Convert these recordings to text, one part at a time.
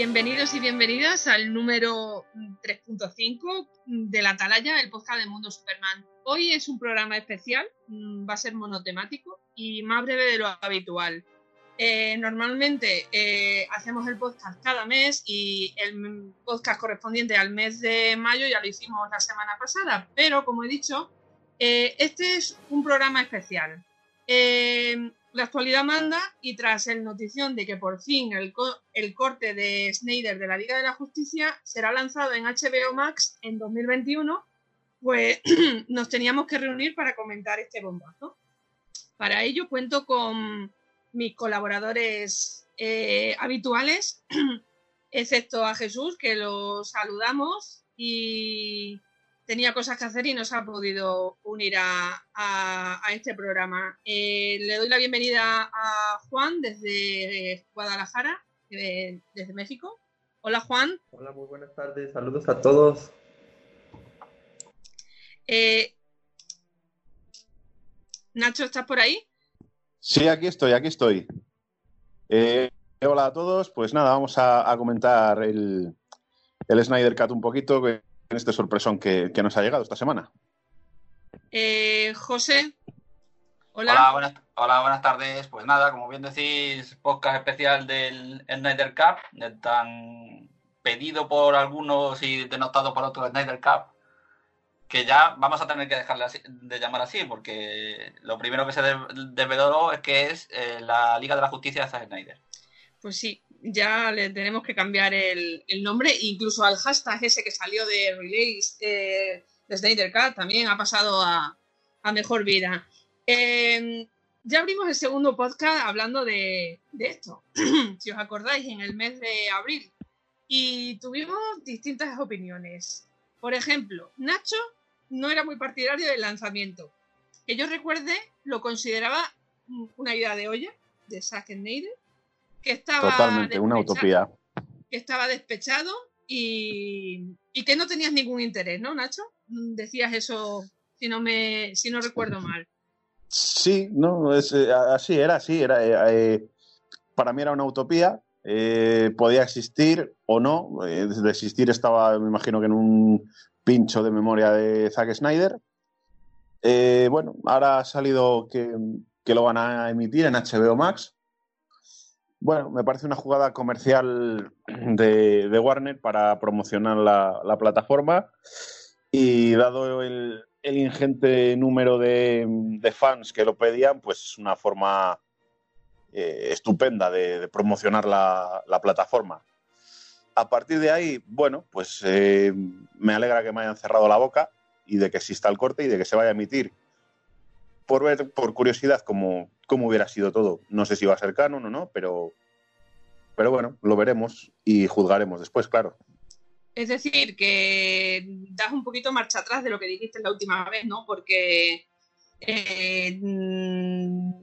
Bienvenidos y bienvenidas al número 3.5 de La Atalaya, el podcast de Mundo Superman. Hoy es un programa especial, mm, va a ser monotemático y más breve de lo habitual. Eh, normalmente eh, hacemos el podcast cada mes y el podcast correspondiente al mes de mayo ya lo hicimos la semana pasada, pero como he dicho, eh, este es un programa especial. La actualidad manda y tras el notición de que por fin el, corte de Snyder de la Liga de la Justicia será lanzado en HBO Max en 2021, pues nos teníamos que reunir para comentar este bombazo. Para ello cuento con mis colaboradores eh, habituales, excepto a Jesús, que lo saludamos y tenía cosas que hacer y no se ha podido unir a, este programa. Eh, le doy la bienvenida a Juan desde Guadalajara, desde México. Hola Juan. Hola, muy buenas tardes. Saludos a todos. Eh, Nacho, ¿estás por ahí? Sí, aquí estoy, aquí estoy. Eh, hola a todos. Pues nada, vamos a, comentar el, el, Snyder Cut un poquito en este sorpresón que, nos ha llegado esta semana. Eh, José. Hola. Hola buenas, tardes. Pues nada, como bien decís, podcast especial del Snyder Cup, tan pedido por algunos y denotado por otros Snyder Cup que ya vamos a tener que dejarle de llamar así, porque lo primero que se desveló es que es eh, la Liga de la Justicia de Zack Snyder. Pues sí, ya le tenemos que cambiar el, nombre, incluso al hashtag ese que salió de release eh, de Snyder también ha pasado a, mejor vida. Em, ya abrimos el segundo podcast hablando de, de esto, si os acordáis, en el mes de abril. Y tuvimos distintas opiniones. Por ejemplo, Nacho no era muy partidario del lanzamiento. Que yo recuerde, lo consideraba una idea de olla de Zack Snyder, que estaba totalmente una utopía, que estaba despechado y, que no tenías ningún interés, ¿no, Nacho? Decías eso, si no me, si no recuerdo mal. Sí, no, es eh, así era, así era. Eh, eh, para mí era una utopía. podía existir o no. de existir estaba, me imagino que en un pincho de memoria de Zack Snyder. Eh, bueno, ahora ha salido que, lo van a emitir en HBO Max. Bueno, me parece una jugada comercial de, Warner para promocionar la, plataforma y dado el, ingente número de, fans que lo pedían, pues es una forma eh, estupenda de, promocionar la, plataforma a partir de ahí, bueno, pues eh, me alegra que me hayan cerrado la boca y de que exista el corte y de que se vaya a emitir. Por ver, por curiosidad, cómo, cómo hubiera sido todo. No sé si va a ser canon o no, pero, pero bueno, lo veremos y juzgaremos después, claro. Es decir, que das un poquito marcha atrás de lo que dijiste la última vez, ¿no? Porque eh, mm,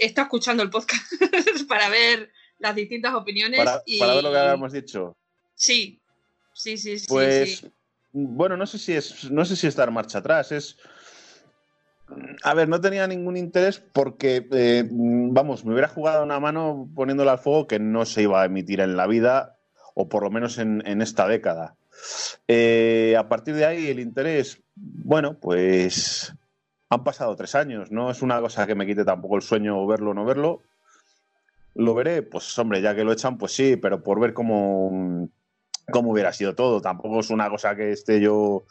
estado escuchando el podcast para ver las distintas opiniones. Para, y... para ver lo que habíamos dicho. Sí, sí, sí, sí. Pues, bueno, no sé si es, no sé si es dar marcha atrás, es. A ver, no tenía ningún interés porque, eh, vamos, me hubiera jugado una mano poniéndola al fuego que no se iba a emitir en la vida, o por lo menos en, esta década. Eh, a partir de ahí, el interés, bueno, pues han pasado tres años, no es una cosa que me quite tampoco el sueño verlo o no verlo. Lo veré, pues hombre, ya que lo echan, pues sí, pero por ver cómo, cómo hubiera sido todo. Tampoco es una cosa que esté yo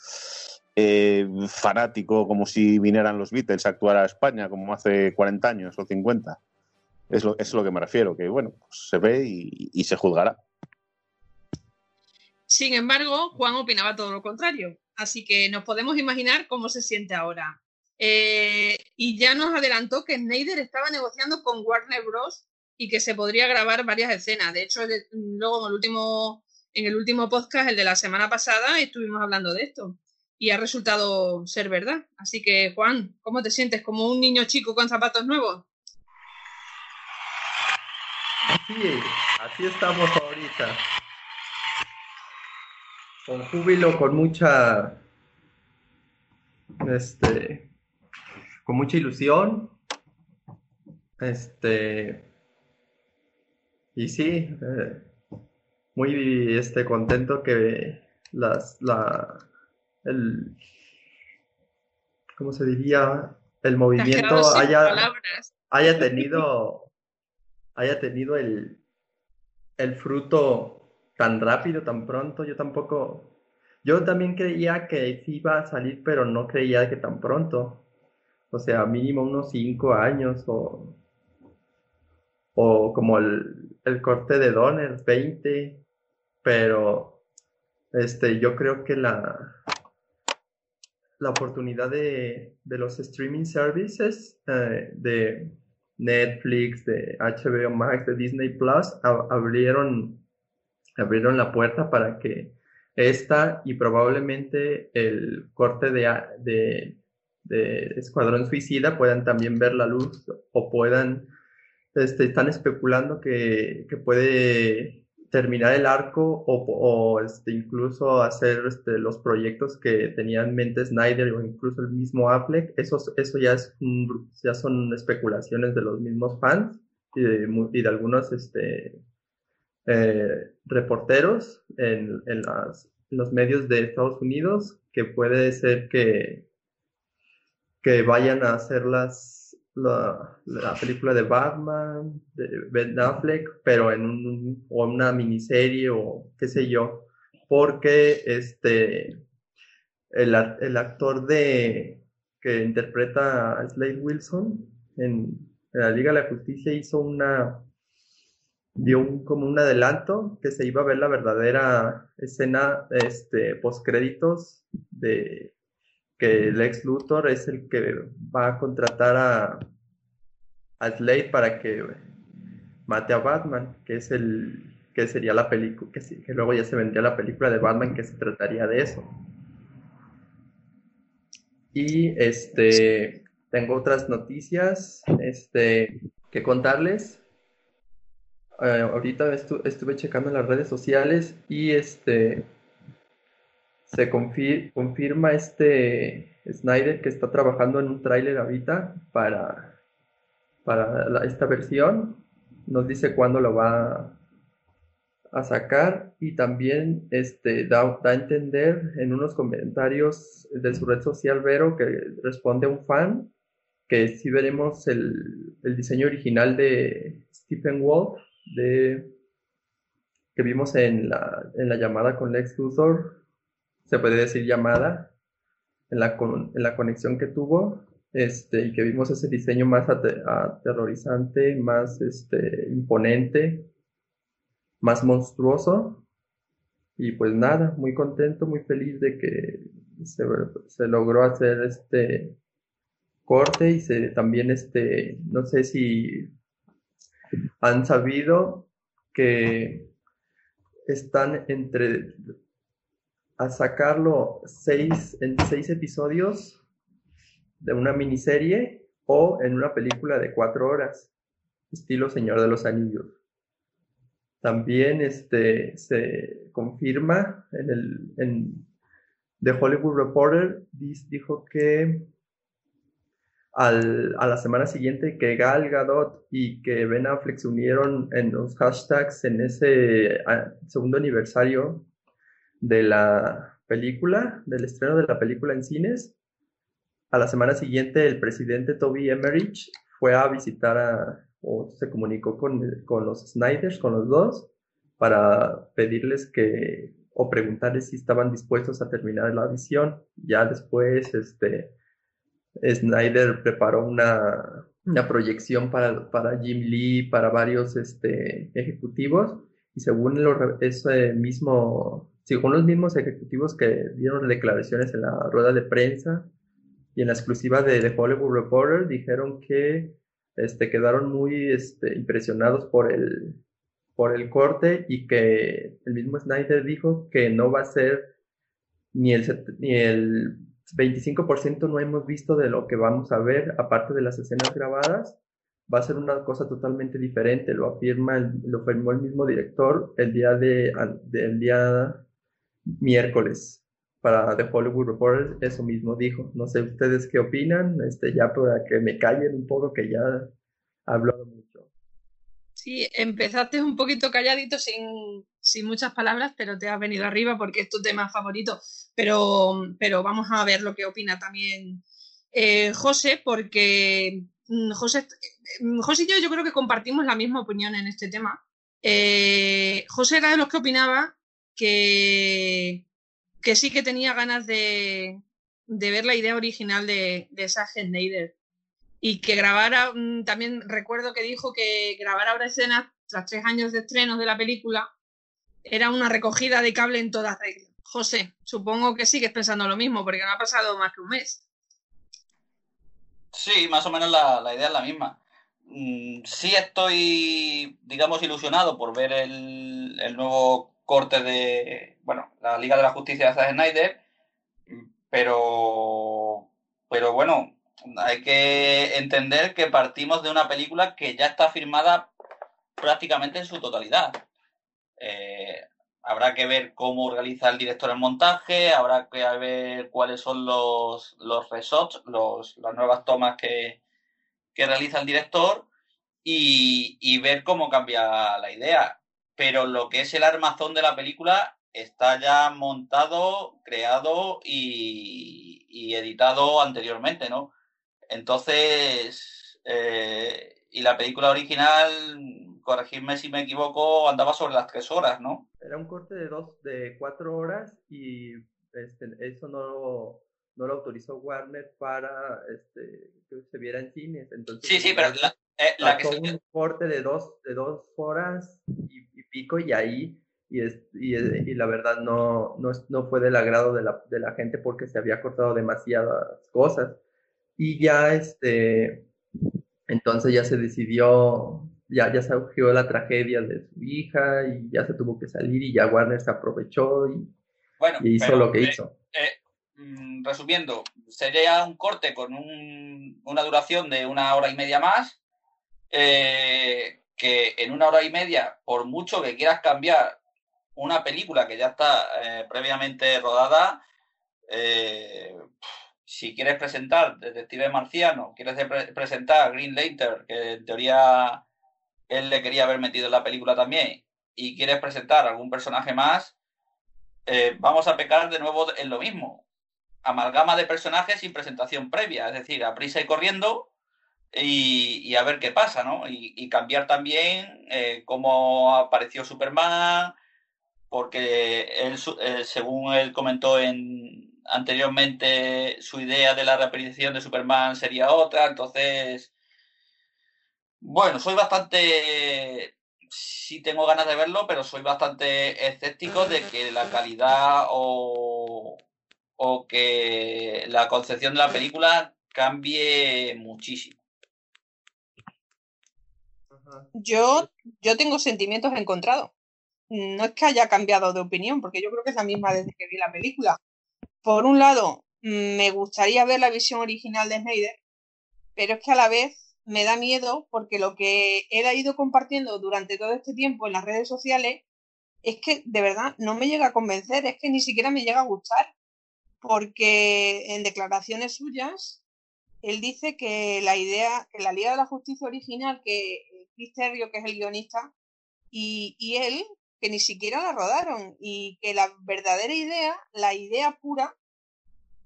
eh, fanático como si vinieran los Beatles a actuar a España como hace 40 años o 50. Es lo, es lo que me refiero, que bueno, pues se ve y, se juzgará. Sin embargo, Juan opinaba todo lo contrario, así que nos podemos imaginar cómo se siente ahora. Eh, y ya nos adelantó que Snyder estaba negociando con Warner Bros. y que se podría grabar varias escenas. De hecho, luego en el último en el último podcast, el de la semana pasada, estuvimos hablando de esto y ha resultado ser verdad. Así que, Juan, ¿cómo te sientes? ¿Como un niño chico con zapatos nuevos? Así así estamos ahorita. Con júbilo, con mucha. Este. Con mucha ilusión. Este. Y sí, eh, muy este, contento que las, la, el, ¿cómo se diría? El movimiento haya, haya tenido, haya tenido el, el fruto tan rápido, tan pronto. Yo tampoco, yo también creía que sí iba a salir, pero no creía que tan pronto. O sea, mínimo unos cinco años o, o como el, el corte de Donner, 20, pero este, yo creo que la, la oportunidad de, los streaming services eh, de Netflix, de HBO Max, de Disney Plus, abrieron, abrieron la puerta para que esta y probablemente el corte de, de, de Escuadrón Suicida puedan también ver la luz o puedan, este, están especulando que, que puede terminar el arco o, este, incluso hacer este, los proyectos que tenía en mente Snyder o incluso el mismo Affleck, eso, eso ya, es ya son especulaciones de los mismos fans y de, algunos este, eh, reporteros en, los medios de Estados Unidos que puede ser que, que vayan a hacer las la, película de Batman, de Ben Affleck, pero en un, o una miniserie o qué sé yo, porque este, el, el actor de, que interpreta a Slade Wilson en, la Liga de la Justicia hizo una, dio un, como un adelanto que se iba a ver la verdadera escena, este, postcréditos de que el ex Luthor es el que va a contratar a, a Slade para que mate a Batman, que es el que sería la película, que, que luego ya se vendría la película de Batman que se trataría de eso. Y este tengo otras noticias este, que contarles. Eh, ahorita estuve checando las redes sociales y este se confirma este Snyder que está trabajando en un tráiler ahorita para, para esta versión. Nos dice cuándo lo va a sacar y también este, da, a entender en unos comentarios de su red social Vero que responde a un fan que si veremos el, el diseño original de Stephen Wolf de, que vimos en la, en la llamada con Lex Luthor se puede decir llamada, en la, en la conexión que tuvo, este, y que vimos ese diseño más aterrorizante, más este, imponente, más monstruoso. Y pues nada, muy contento, muy feliz de que se, se logró hacer este corte y se, también este, no sé si han sabido que están entre a sacarlo seis, en seis episodios de una miniserie o en una película de cuatro horas, estilo Señor de los Anillos. También este, se confirma en el en The Hollywood Reporter, dijo que al, a la semana siguiente que Gal Gadot y que Ben Affleck se unieron en los hashtags en ese segundo aniversario de la película, del estreno de la película en cines. A la semana siguiente, el presidente Toby Emmerich fue a visitar a, o se comunicó con, con los Snyders, con los dos, para pedirles que, o preguntarles si estaban dispuestos a terminar la visión. Ya después, este, Snyder preparó una, una proyección para, para Jim Lee, para varios este, ejecutivos, y según ese mismo según los mismos ejecutivos que dieron declaraciones en la rueda de prensa y en la exclusiva de The Hollywood Reporter, dijeron que este, quedaron muy este, impresionados por el, por el corte y que el mismo Snyder dijo que no va a ser ni el, ni el 25% no hemos visto de lo que vamos a ver, aparte de las escenas grabadas, va a ser una cosa totalmente diferente, lo afirma, lo afirmó el mismo director el día de, el día miércoles para The Hollywood Reporter, eso mismo dijo. No sé ustedes qué opinan, este, ya para que me callen un poco, que ya hablo mucho. Sí, empezaste un poquito calladito sin, sin muchas palabras, pero te has venido arriba porque es tu tema favorito. Pero, pero vamos a ver lo que opina también eh, José, porque mm, José, mm, José y yo yo creo que compartimos la misma opinión en este tema. Eh, José era de los que opinaba que, que sí que tenía ganas de, de ver la idea original de, de Zack Snyder y que grabara, mm, también recuerdo que dijo que grabar ahora escenas tras tres años de estrenos de la película era una recogida de cable en todas reglas. José, supongo que sigues pensando lo mismo porque no ha pasado más que un mes. Sí, más o menos la, idea es la misma. Mm, sí estoy, digamos, ilusionado por ver el, el nuevo corte de, bueno, la Liga de la Justicia de Zack Snyder, pero, pero bueno, hay que entender que partimos de una película que ya está firmada prácticamente en su totalidad. Eh, habrá que ver cómo realiza el director el montaje, habrá que ver cuáles son los, los resorts, los, las nuevas tomas que, que realiza el director y, ver cómo cambia la idea. Pero lo que es el armazón de la película está ya montado, creado y, y editado anteriormente, ¿no? Entonces, eh, y la película original, corregirme si me equivoco, andaba sobre las tres horas, ¿no? Era un corte de dos, de cuatro horas y este, eso no, no lo autorizó Warner para este, que se viera en cines. Entonces, sí, sí, pero la, eh, que un corte de dos, de dos horas y, pico y ahí y, es, y, y, la verdad no, no, no, fue del agrado de la, de la gente porque se había cortado demasiadas cosas. Y ya, este, entonces ya se decidió, ya, ya surgió la tragedia de su hija y ya se tuvo que salir y ya Warner se aprovechó y, hizo lo que eh, hizo. Eh, mm, resumiendo, sería un corte con una duración de una hora y media más, eh, que en una hora y media, por mucho que quieras cambiar una película que ya está previamente rodada, si quieres presentar Detective Marciano, quieres presentar Green Lantern, que en teoría él le quería haber metido en la película también, y quieres presentar algún personaje más, eh, vamos a pecar de nuevo en lo mismo. Amalgama de personajes sin presentación previa, es decir, a prisa y corriendo y, a ver qué pasa, ¿no? Y, cambiar también eh, cómo apareció Superman, porque él, eh, según él comentó en, anteriormente su idea de la reaparición de Superman sería otra, entonces, bueno, soy bastante, sí tengo ganas de verlo, pero soy bastante escéptico de que la calidad o, o que la concepción de la película cambie muchísimo. Yo, yo tengo sentimientos encontrados. No es que haya cambiado de opinión, porque yo creo que es la misma desde que vi la película. Por un lado, mm, me gustaría ver la visión original de Snyder, pero es que a la vez me da miedo porque lo que he ido compartiendo durante todo este tiempo en las redes sociales es que de verdad no me llega a convencer, es que ni siquiera me llega a gustar, porque en declaraciones suyas él dice que la idea, que la Liga de la Justicia original, que Chris Terrio, que es el guionista, y, él que ni siquiera la rodaron y que la verdadera idea, la idea pura,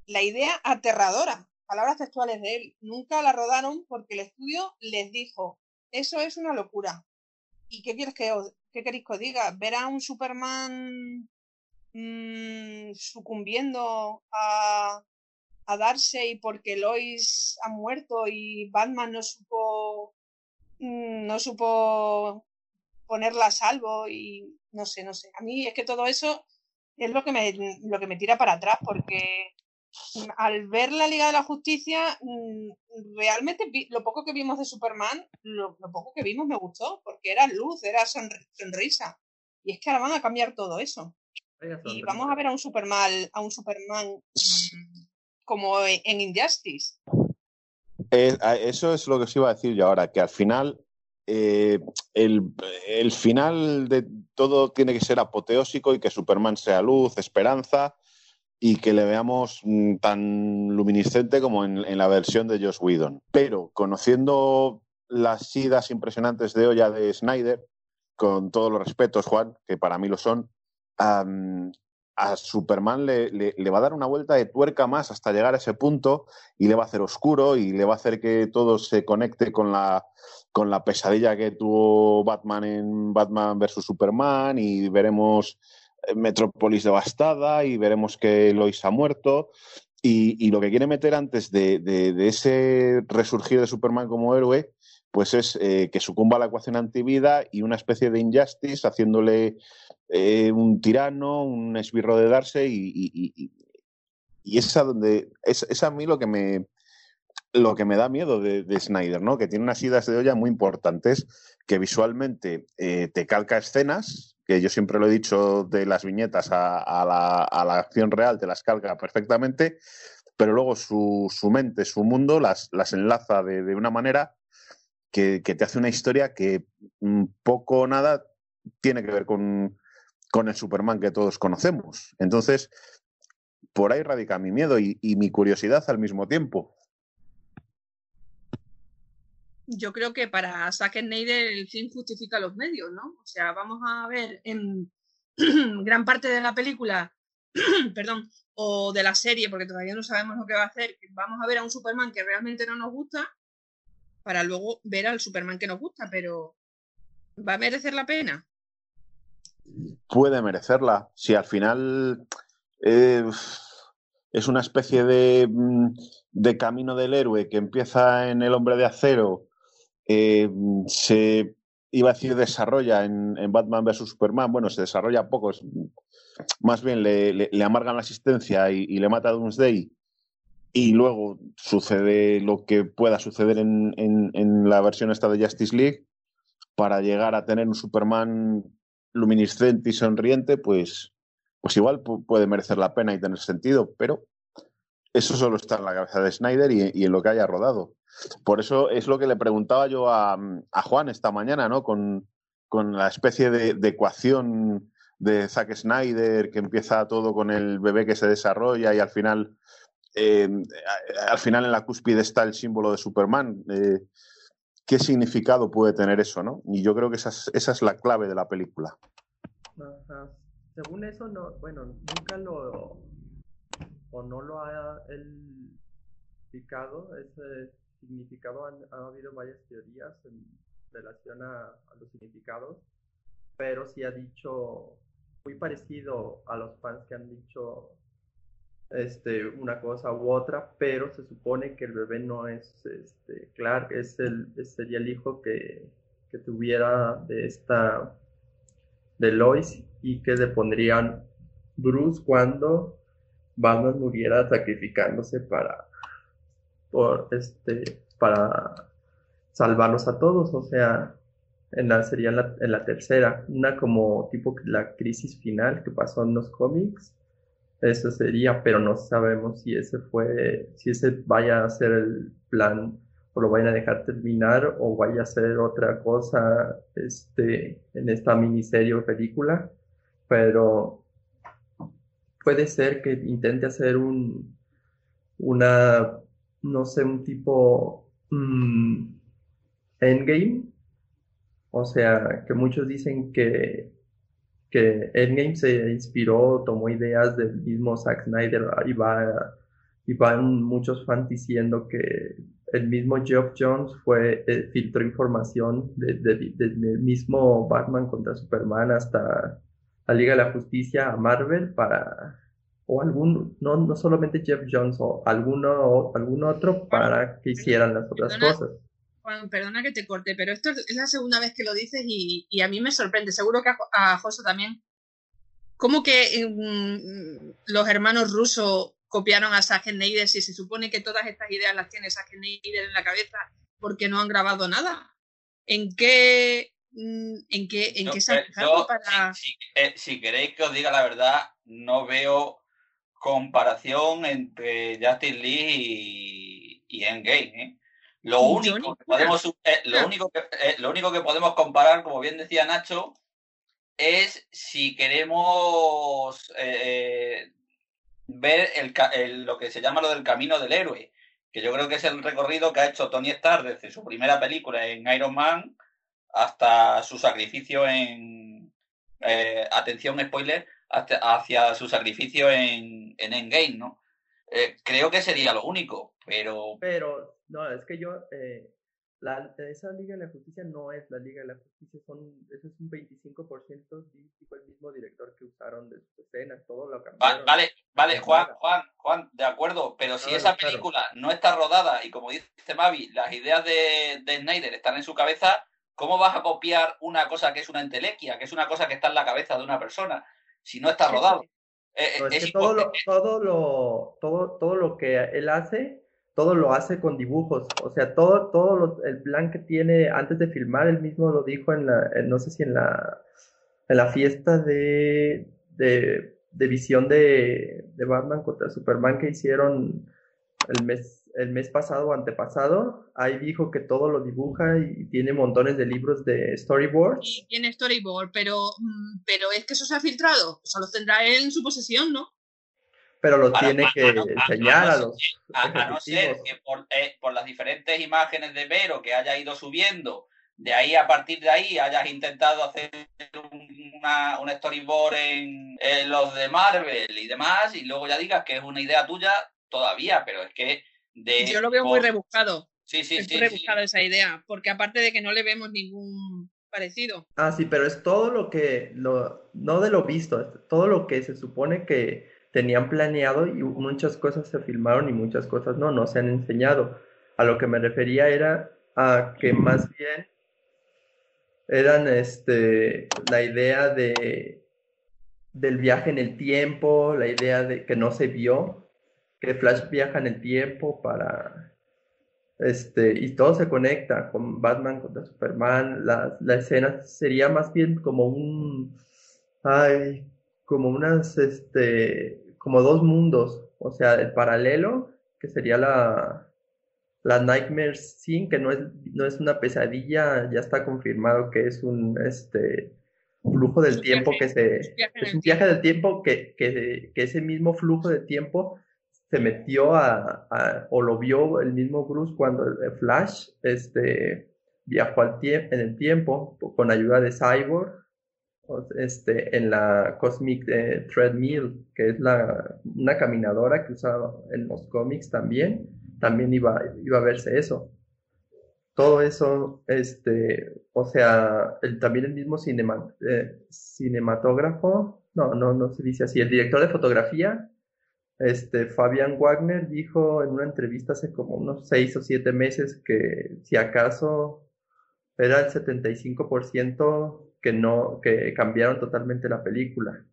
la idea aterradora, palabras textuales de él, nunca la rodaron porque el estudio les dijo, eso es una locura. ¿Y qué quieres que os, qué queréis que os diga? Ver a un Superman mmm, sucumbiendo a, a darse y porque Lois ha muerto y Batman no supo mm, no supo ponerla a salvo y no sé, no sé. A mí es que todo eso es lo que me, lo que me tira para atrás, porque al ver la Liga de la Justicia, mm, realmente lo poco que vimos de Superman, lo, poco que vimos me gustó, porque era luz, era sonrisa. Y es que ahora van a cambiar todo eso. Y vamos a ver a un Superman, a un Superman como en Injustice. Eh, eso es lo que os iba a decir yo ahora, que al final eh, el, final de todo tiene que ser apoteósico y que Superman sea luz, esperanza y que le veamos mm, tan luminiscente como en, la versión de Josh Whedon. Pero conociendo las idas impresionantes de olla de Snyder, con todos los respetos, Juan, que para mí lo son, a Superman le, le, va a dar una vuelta de tuerca más hasta llegar a ese punto y le va a hacer oscuro y le va a hacer que todo se conecte con la, con la pesadilla que tuvo Batman en Batman vs. Superman y veremos eh, Metrópolis devastada y veremos que Lois ha muerto. Y, lo que quiere meter antes de, de, ese resurgir de Superman como héroe, pues es eh, que sucumba a la ecuación antivida y una especie de injustice, haciéndole eh, un tirano, un esbirro de darse y, y, y, es a donde es, a mí lo que me lo que me da miedo de, Snyder, ¿no? Que tiene unas idas de olla muy importantes, que visualmente eh, te calca escenas, que yo siempre lo he dicho de las viñetas a, la, a la, acción real, te las calca perfectamente, pero luego su, su mente, su mundo, las, las enlaza de, de una manera que, te hace una historia que mm, poco o nada tiene que ver con, con el Superman que todos conocemos. Entonces, por ahí radica mi miedo y, mi curiosidad al mismo tiempo. Yo creo que para Zack Snyder el fin justifica los medios, ¿no? O sea, vamos a ver en gran parte de la película, perdón, o de la serie, porque todavía no sabemos lo que va a hacer, vamos a ver a un Superman que realmente no nos gusta, para luego ver al Superman que nos gusta, pero ¿va a merecer la pena? puede merecerla. Si al final eh, es una especie mm, de, camino del héroe que empieza en El Hombre de Acero, eh, se iba a decir desarrolla en, Batman vs Superman, bueno, se desarrolla poco, más bien le, amargan la asistencia y, le mata a Doomsday y luego sucede lo que pueda suceder en, en, la versión esta de Justice League para llegar a tener un Superman luminiscente y sonriente, pues, pues igual puede merecer la pena y tener sentido, pero eso solo está en la cabeza de Snyder y, en lo que haya rodado. Por eso es lo que le preguntaba yo a, Juan esta mañana, ¿no? Con, la especie de, ecuación de Zack Snyder, que empieza todo con el bebé que se desarrolla y al final, eh, al final en la cúspide está el símbolo de Superman. Eh, qué significado puede tener eso, ¿no? Y yo creo que esa es, esa es la clave de la película. Según eso, no, bueno, nunca lo o no lo ha él explicado, ese significado, ha habido varias teorías en relación a, a, los significados, pero sí ha dicho muy parecido a los fans que han dicho este, una cosa u otra, pero se supone que el bebé no es este, Clark, es el, sería el hijo que, que tuviera de esta, de Lois y que le pondrían Bruce cuando Batman muriera sacrificándose para, por, este, para salvarlos a todos, o sea, en la, sería la, en la tercera, una como tipo la crisis final que pasó en los cómics, eso sería, pero no sabemos si ese fue, si ese vaya a ser el plan o lo vayan a dejar terminar o vaya a ser otra cosa este, en esta miniserie o película, pero puede ser que intente hacer un, una, no sé, un tipo mm, endgame, o sea, que muchos dicen que que Endgame se inspiró, tomó ideas del mismo Zack Snyder y, va, y van muchos fans diciendo que el mismo Geoff Jones fue, eh, filtró información del mismo Batman contra Superman hasta la Liga de la Justicia a Marvel para, o algún, no, no solamente Jeff Jones o alguno, algún otro para que hicieran las otras cosas perdona que te corte, pero esto es la segunda vez que lo dices y, a mí me sorprende. Seguro que a, José también. ¿Cómo que mm, los hermanos rusos copiaron a Snyder si se supone que todas estas ideas las tiene Snyder en la cabeza porque no han grabado nada? ¿En qué, mm, en qué, en qué se han eh, para...? Eh, si, queréis que os diga la verdad, no veo comparación entre Justin Lee y, y Endgame, ¿eh? Lo único, que podemos, eh, lo, único que, eh, lo único que podemos comparar, como bien decía Nacho, es si queremos eh, ver el, lo que se llama lo del camino del héroe, que yo creo que es el recorrido que ha hecho Tony Stark desde su primera película en Iron Man hasta su sacrificio en... Eh, atención, spoiler, hacia su sacrificio en, en Endgame, ¿no? Eh, creo que sería lo único, pero... Pero, no, es que yo... Eh, la, esa Liga de la Justicia no es la Liga de la Justicia, son, eso es un 25% fue el mismo director que usaron de sus escenas, todo lo cambiaron. Vale, vale, Juan, Juan, Juan, de acuerdo, pero si esa película no está rodada y como dice Mavi, las ideas de, de Snyder están en su cabeza, ¿cómo vas a copiar una cosa que es una entelequia, que es una cosa que está en la cabeza de una persona, si no está rodado? Eh, es, todo, lo, todo, lo, todo, todo lo que él hace todo lo hace con dibujos, o sea, todo, todo el plan que tiene antes de filmar, él mismo lo dijo en la, no sé si en la, en la fiesta de, de, visión de, de, Batman contra Superman que hicieron el mes, el mes pasado o antepasado, ahí dijo que todo lo dibuja y tiene montones de libros de storyboard. tiene storyboard, pero, mm, pero es que eso se ha filtrado, o sea, lo tendrá él en su posesión, ¿no? Pero lo tiene que enseñar a, los. A, no ser que por, eh, por, las diferentes imágenes de Vero que haya ido subiendo, de ahí a partir de ahí hayas intentado hacer una, un storyboard en, los de Marvel y demás, y luego ya digas que es una idea tuya todavía, pero es que. De, Yo lo veo muy rebuscado. Sí, sí, es muy rebuscado esa idea, porque aparte de que no le vemos ningún parecido. Ah, sí, pero es todo lo que, lo, no de lo visto, todo lo que se supone que tenían planeado y muchas cosas se filmaron y muchas cosas no, no se han enseñado. A lo que me refería era a que más bien eran este, la idea de, del viaje en el tiempo, la idea de que no se vio, que Flash viaja en el tiempo para... Este, y todo se conecta con Batman contra Superman. La, la escena sería más bien como un... Ay, como unas, este, como dos mundos, o sea, el paralelo, que sería la, la Nightmare Scene, que no es, no es una pesadilla, ya está confirmado que es un, este, flujo del tiempo que se, es un viaje del tiempo. que, que, que, ese mismo flujo de tiempo se metió a, o lo vio el mismo Bruce cuando el Flash, este, viajó al en el tiempo con ayuda de Cyborg este, en la Cosmic eh, Treadmill, que es la, una caminadora que usaba en los cómics también, también iba, iba a verse eso. Todo eso, este, o sea, el, también el mismo cinema, eh, cinematógrafo, no, no, no se dice así, el director de fotografía, este, Fabian Wagner dijo en una entrevista hace como unos seis o siete meses que si acaso era el 75% que no, que cambiaron totalmente la película.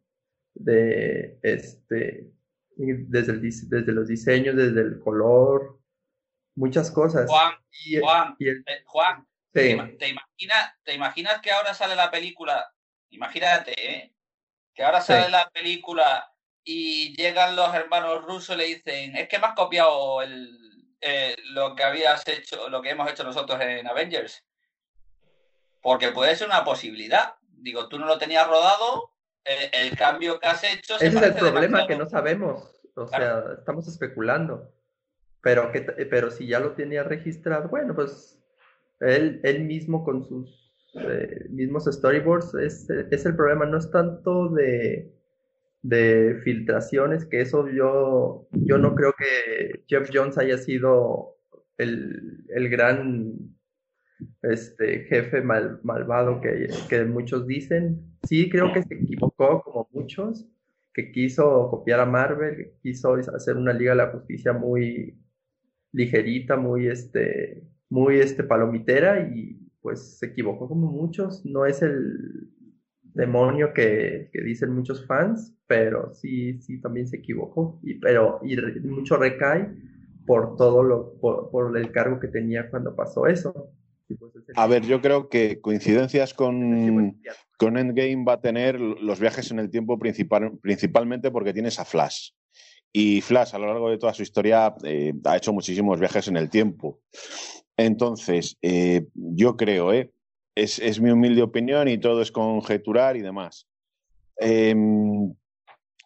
De este, desde, el, desde los diseños, desde el color, muchas cosas. Juan, Juan, eh, Juan ¿te, imaginas, ¿te imaginas que ahora sale la película? Imagínate, ¿eh? Que ahora sale la película y llegan los hermanos rusos y le dicen, es que me has copiado el, eh, lo que habías hecho, lo que hemos hecho nosotros en Avengers. Porque puede ser una posibilidad. Digo, tú no lo tenías rodado, eh, el cambio que has hecho. Ese es el problema que no sabemos. O sea, estamos especulando. Pero, que, pero si ya lo tenía registrado, bueno, pues él, él mismo con sus eh, mismos storyboards es, es, el problema. No es tanto de, de filtraciones, que eso yo, yo no creo que Jeff Jones haya sido el, el gran este jefe malvado que, muchos dicen. Sí, creo que se equivocó como muchos, que quiso copiar a Marvel, quiso hacer una Liga de la Justicia muy ligerita, muy este, muy este palomitera y pues se equivocó como muchos. No es el demonio que, dicen muchos fans, pero sí, sí también se equivocó. Y, pero y mucho recae por todo lo, por el cargo que tenía cuando pasó eso. Pues, a ver, yo creo que coincidencias con, con Endgame va a tener los viajes en el tiempo principal, principalmente porque tienes a Flash. Y Flash a lo largo de toda su historia eh, ha hecho muchísimos viajes en el tiempo. Entonces, eh, yo creo, eh, es, es, mi humilde opinión y todo es conjeturar y demás. Em,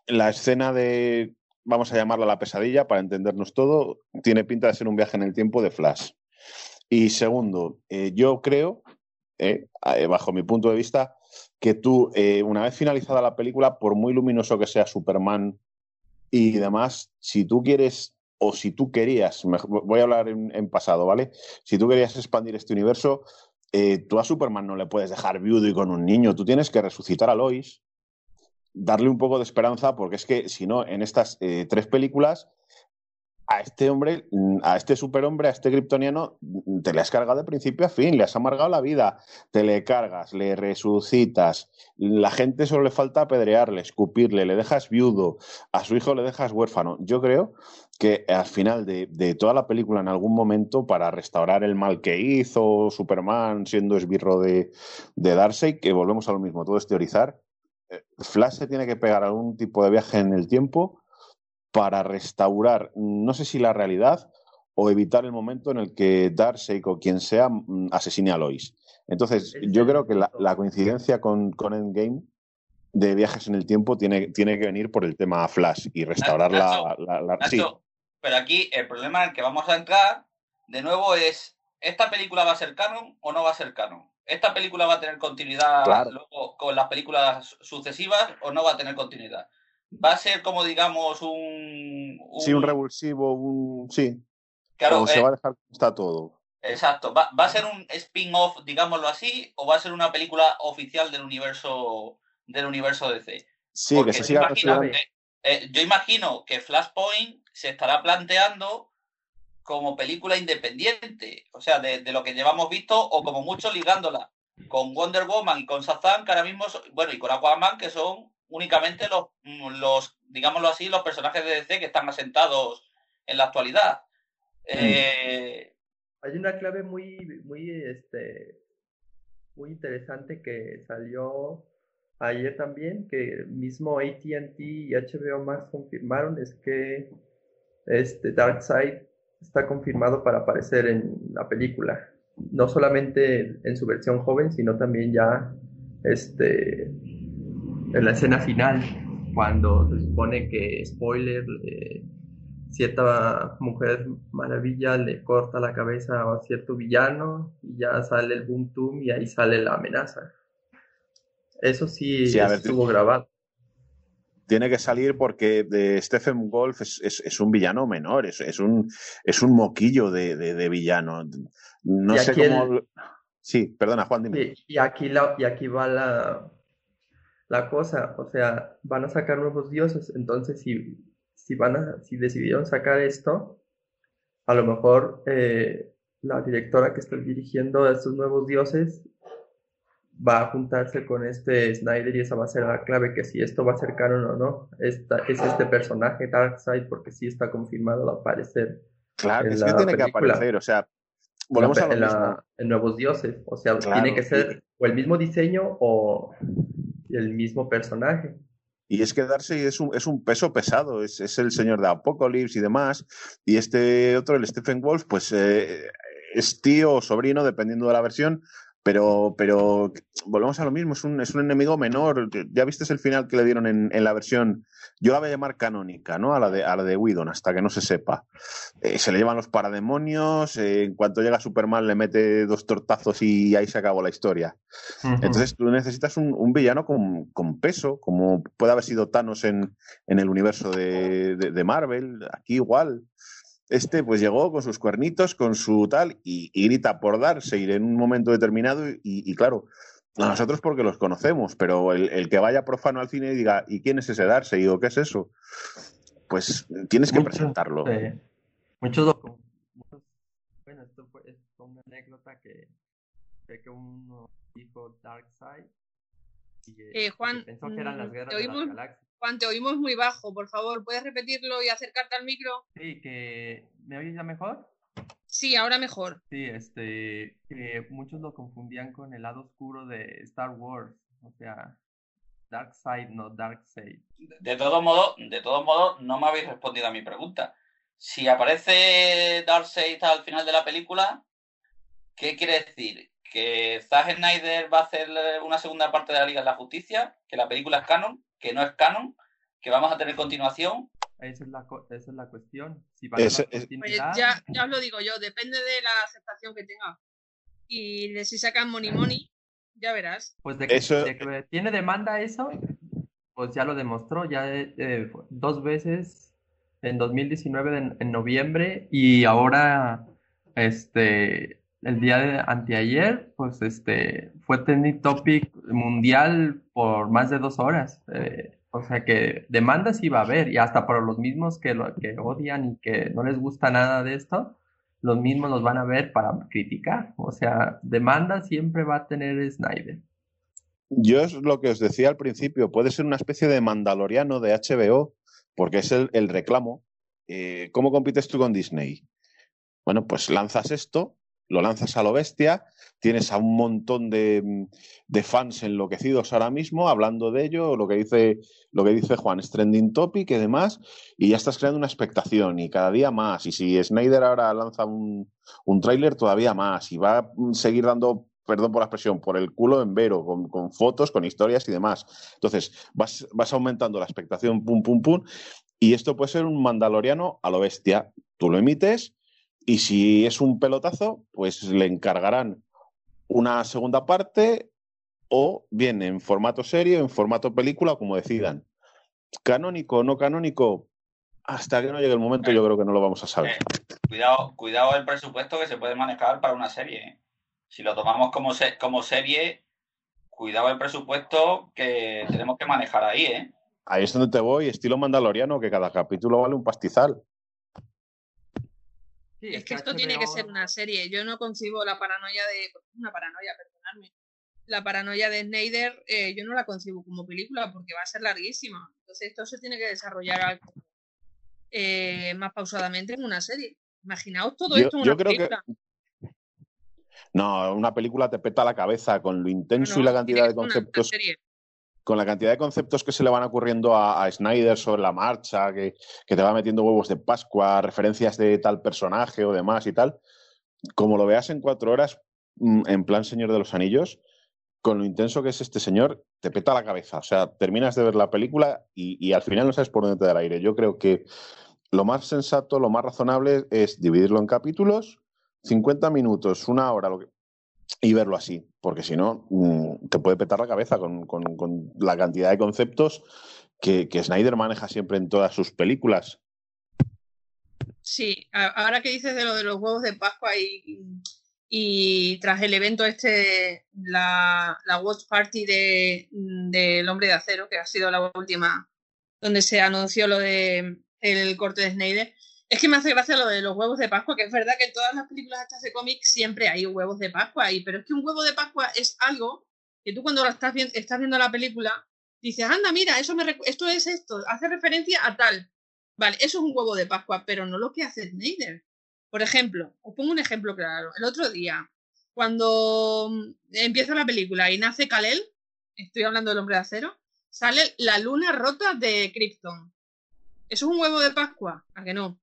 la escena de, vamos a llamarla la pesadilla para entendernos todo, tiene pinta de ser un viaje en el tiempo de Flash. Y segundo, eh, yo creo eh, eh, bajo mi punto de vista, que tú, una vez finalizada la película, por muy luminoso que sea Superman y demás, si tú quieres o si tú querías, voy a hablar en, pasado, ¿vale? Si tú querías expandir este universo, tú a Superman no le puedes dejar viudo y con un niño, tú tienes que resucitar a Lois, darle un poco de esperanza, porque es que si no, en estas tres películas a este hombre, a este superhombre, a este kryptoniano, te le has cargado de principio a fin, le has amargado la vida, te le cargas, le resucitas, la gente solo le falta apedrearle, escupirle, le dejas viudo, a su hijo le dejas huérfano. Yo creo que al final de, toda la película, en algún momento, para restaurar el mal que hizo Superman siendo esbirro de, de que volvemos a lo mismo, todo es teorizar, eh, Flash se tiene que pegar algún tipo de viaje en el tiempo para restaurar, no sé si la realidad o evitar el momento en el que Darkseid o quien sea mm, asesine a Lois. Entonces, yo creo que la, coincidencia con, con, Endgame de viajes en el tiempo tiene, tiene que venir por el tema Flash y restaurar la, Pero aquí el problema en el que vamos a entrar, de nuevo, es ¿esta película va a ser canon o no va a ser canon? ¿Esta película va a tener continuidad con las películas sucesivas o no va a tener continuidad? Va a ser como, digamos, un. sí, un revulsivo, un. Sí. Claro. se eh, va a dejar está todo. Exacto. ¿Va, a ser un spin-off, digámoslo así, o va a ser una película oficial del universo del universo DC? Sí, que se siga imagino, eh, yo imagino que Flashpoint se estará planteando como película independiente, o sea, de, lo que llevamos visto, o como mucho ligándola con Wonder Woman y con Shazam, que ahora mismo, bueno, y con Aquaman, que son únicamente los, los, digámoslo así, los personajes de DC que están asentados en la actualidad. Eh, Hay una clave muy, muy, este, muy interesante que salió ayer también, que mismo AT&T y HBO Max confirmaron, es que este Darkseid está confirmado para aparecer en la película. No solamente en su versión joven, sino también ya este en la escena final, cuando se supone que, spoiler, eh, cierta mujer maravilla le corta la cabeza a cierto villano y ya sale el boom boom y ahí sale la amenaza. Eso sí, estuvo grabado. Tiene que salir porque de Stephen Wolf es, un villano menor, es, es, un, es un moquillo de, villano. No sé cómo. Sí, perdona, Juan, dime. y, aquí la, y aquí va la, la cosa, o sea, van a sacar nuevos dioses, entonces si, si, van a, si decidieron sacar esto, a lo mejor eh, la directora que está dirigiendo a estos nuevos dioses va a juntarse con este Snyder y esa va a ser la clave que si esto va a ser canon o no. Esta, es este personaje Darkseid porque sí está confirmado de aparecer. Claro, es que tiene que aparecer, o sea, volvemos a lo en, nuevos dioses, o sea, tiene que ser o el mismo diseño o el mismo personaje. Y es que Darcy es un, es un peso pesado, es, es, el señor de Apocalypse y demás. Y este otro, el Stephen Wolf, pues eh, es tío o sobrino, dependiendo de la versión, pero, pero volvemos a lo mismo, es un, es un enemigo menor. Ya viste el final que le dieron en, en, la versión, yo la voy a llamar canónica, ¿no? A la de, a la de Whedon, hasta que no se sepa. Eh, se le llevan los parademonios, eh, en cuanto llega Superman le mete dos tortazos y ahí se acabó la historia. Entonces tú necesitas un, un villano con, con, peso, como puede haber sido Thanos en, en el universo de, de, de Marvel, aquí igual este pues llegó con sus cuernitos, con su tal, y, grita por darse ir en un momento determinado y, claro, a nosotros porque los conocemos, pero el, que vaya profano al cine y diga, ¿y quién es ese darse? Y digo, ¿qué es eso? Pues tienes que presentarlo. muchos Bueno, esto fue, una anécdota que, que uno dijo Darkseid y eh, Juan, pensó que eran las mm, guerras de las galaxias. Juan, te oímos muy bajo, por favor, ¿puedes repetirlo y acercarte al micro? Sí, que ¿me oyes ya mejor? Sí, ahora mejor. Sí, este, que muchos lo confundían con el lado oscuro de Star Wars, o sea, Dark Side, no Dark Side. De todo modo, de todo modo, no me habéis respondido a mi pregunta. Si aparece Dark Side al final de la película, ¿qué quiere decir? ¿Que Zack Snyder va a hacer una segunda parte de la Liga de la Justicia? ¿Que la película es canon? Que no es canon, que vamos a tener continuación. Esa es la, esa es la cuestión. ya, ya os lo digo yo, depende de la aceptación que tenga. y de si sacan Money Money, ya verás. Pues de que, tiene demanda eso, pues ya lo demostró, ya eh, dos veces en 2019 en, noviembre y ahora este el día de anteayer pues este fue trending topic mundial por más de dos horas eh, o sea que demandas va a haber y hasta por los mismos que lo que odian y que no les gusta nada de esto los mismos los van a ver para criticar o sea demanda siempre va a tener Snyder yo es lo que os decía al principio puede ser una especie de mandaloriano de HBO porque es el, reclamo. Eh, ¿Cómo compites tú con Disney? Bueno, pues lanzas esto, lo lanzas a lo bestia, tienes a un montón de, fans enloquecidos ahora mismo hablando de ello, lo que dice, lo que dice Juan, es trending topic y demás, y ya estás creando una expectación y cada día más. Y si Snyder ahora lanza un, un tráiler, todavía más, y va a seguir dando perdón por la expresión, por el culo en vero, con, fotos, con historias y demás. Entonces, vas, vas, aumentando la expectación, pum, pum, pum, y esto puede ser un mandaloriano a lo bestia. Tú lo emites y si es un pelotazo, pues le encargarán una segunda parte o bien en formato serie, en formato película, como decidan. Canónico o no canónico, hasta que no llegue el momento yo creo que no lo vamos a saber. Eh, cuidado, cuidado el presupuesto que se puede manejar para una serie. ¿eh? si lo tomamos como, como serie, cuidado el presupuesto que tenemos que manejar ahí, ¿eh? Ahí es donde te voy, estilo mandaloriano, que cada capítulo vale un pastizal. Es que esto tiene que ser una serie. Yo no concibo la paranoia de. Una paranoia, perdonadme. La paranoia de Snyder, eh, yo no la concibo como película porque va a ser larguísima. Entonces, esto se tiene que desarrollar eh, más pausadamente en una serie. Imaginaos todo esto en una película. No, una película te peta la cabeza con lo intenso y la cantidad de conceptos. Con la cantidad de conceptos que se le van ocurriendo a, Snyder sobre la marcha, que, te va metiendo huevos de Pascua, referencias de tal personaje o demás y tal. Como lo veas en cuatro horas, mm, en plan Señor de los Anillos, con lo intenso que es este señor, te peta la cabeza. O sea, terminas de ver la película y, y, al final no sabes por dónde te da el aire. Yo creo que lo más sensato, lo más razonable es dividirlo en capítulos 50 minutos, una hora, y verlo así, porque si no, mm, te puede petar la cabeza con, la cantidad de conceptos que, Snyder maneja siempre en todas sus películas. Sí, ahora que dices de lo de los huevos de Pascua y, y tras el evento este, la, la Watch Party del de, Hombre de Acero, que ha sido la última, donde se anunció lo de el corte de Snyder, es que me hace gracia lo de los huevos de Pascua, que es verdad que en todas las películas hechas de cómics siempre hay huevos de Pascua ahí, pero es que un huevo de Pascua es algo que tú cuando estás, viendo, estás viendo la película dices, anda, mira, eso me esto es esto, hace referencia a tal. Vale, eso es un huevo de Pascua, pero no lo que hace Snyder. Por ejemplo, os pongo un ejemplo claro. El otro día, cuando empieza la película y nace Kalel, estoy hablando del hombre de acero, sale la luna rota de Krypton. ¿Eso es un huevo de Pascua? ¿A que no?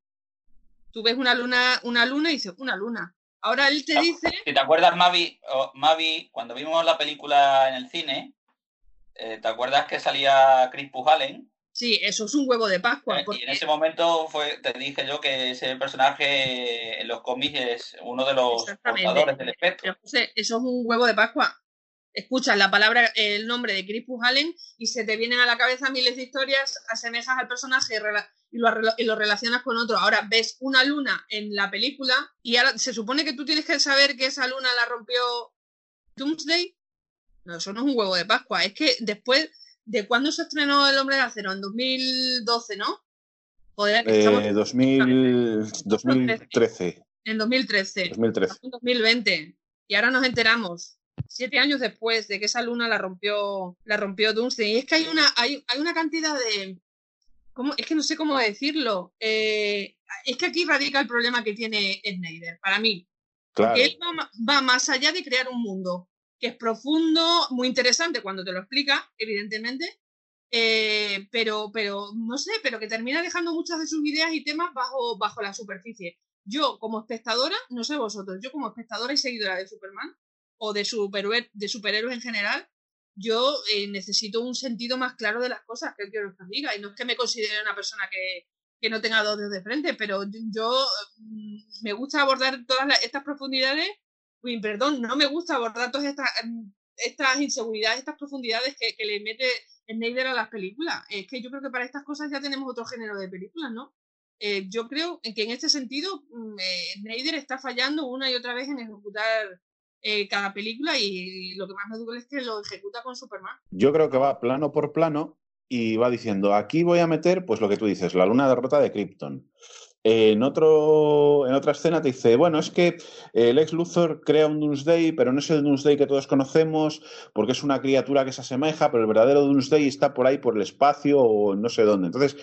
Tú ves una luna, una luna y dices, una luna. Ahora él te dice. Si te acuerdas, Mavi, Mavi, cuando vimos la película en el cine, eh, ¿te acuerdas que salía Chris Pujalen? Sí, eso es un huevo de Pascua. Eh, y en ese momento fue, te dije yo que ese personaje en los cómics es uno de los portadores del espectro. eso es un huevo de Pascua. Escuchas la palabra, el nombre de Chris Pujalen y se te vienen a la cabeza miles de historias, asemejas al personaje y lo, relacionas con otro. Ahora ves una luna en la película y ahora se supone que tú tienes que saber que esa luna la rompió Doomsday. No, eso no es un huevo de Pascua. Es que después de cuándo se estrenó El Hombre de Acero, en 2012, ¿no? Joder, eh, 2013. En 2013. 2013. En 2020. Y ahora nos enteramos, siete años después de que esa luna la rompió, la rompió Doomsday. Y es que hay una, hay, hay una cantidad de, es que no sé cómo decirlo. Eh, es que aquí radica el problema que tiene Snyder, para mí. Porque él va, más allá de crear un mundo que es profundo, muy interesante cuando te lo explica, evidentemente, eh, pero, pero no sé, pero que termina dejando muchas de sus ideas y temas bajo, bajo la superficie. Yo, como espectadora, no sé vosotros, yo como espectadora y seguidora de Superman o de, de superhéroes en general, yo eh, necesito un sentido más claro de las cosas que quiero que diga. Y no es que me considere una persona que, no tenga dos dedos de frente, pero yo mm, me gusta abordar todas estas profundidades uy, perdón, no me gusta abordar todas estas, em, estas inseguridades, estas profundidades que, que le mete Snyder a las películas. Es que yo creo que para estas cosas ya tenemos otro género de películas, ¿no? Eh, yo creo que en este sentido mm, eh, Snyder está fallando una y otra vez en ejecutar eh, cada película y lo que más me duele es que lo ejecuta con Superman. Yo creo que va plano por plano y va diciendo, aquí voy a meter, pues lo que tú dices, la luna derrota de Krypton. En, otro, en otra escena te dice, bueno, es que el ex Luthor crea un Doomsday, pero no es el Doomsday que todos conocemos, porque es una criatura que se asemeja, pero el verdadero Doomsday está por ahí, por el espacio o no sé dónde. Entonces,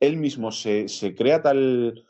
él mismo se, crea tal,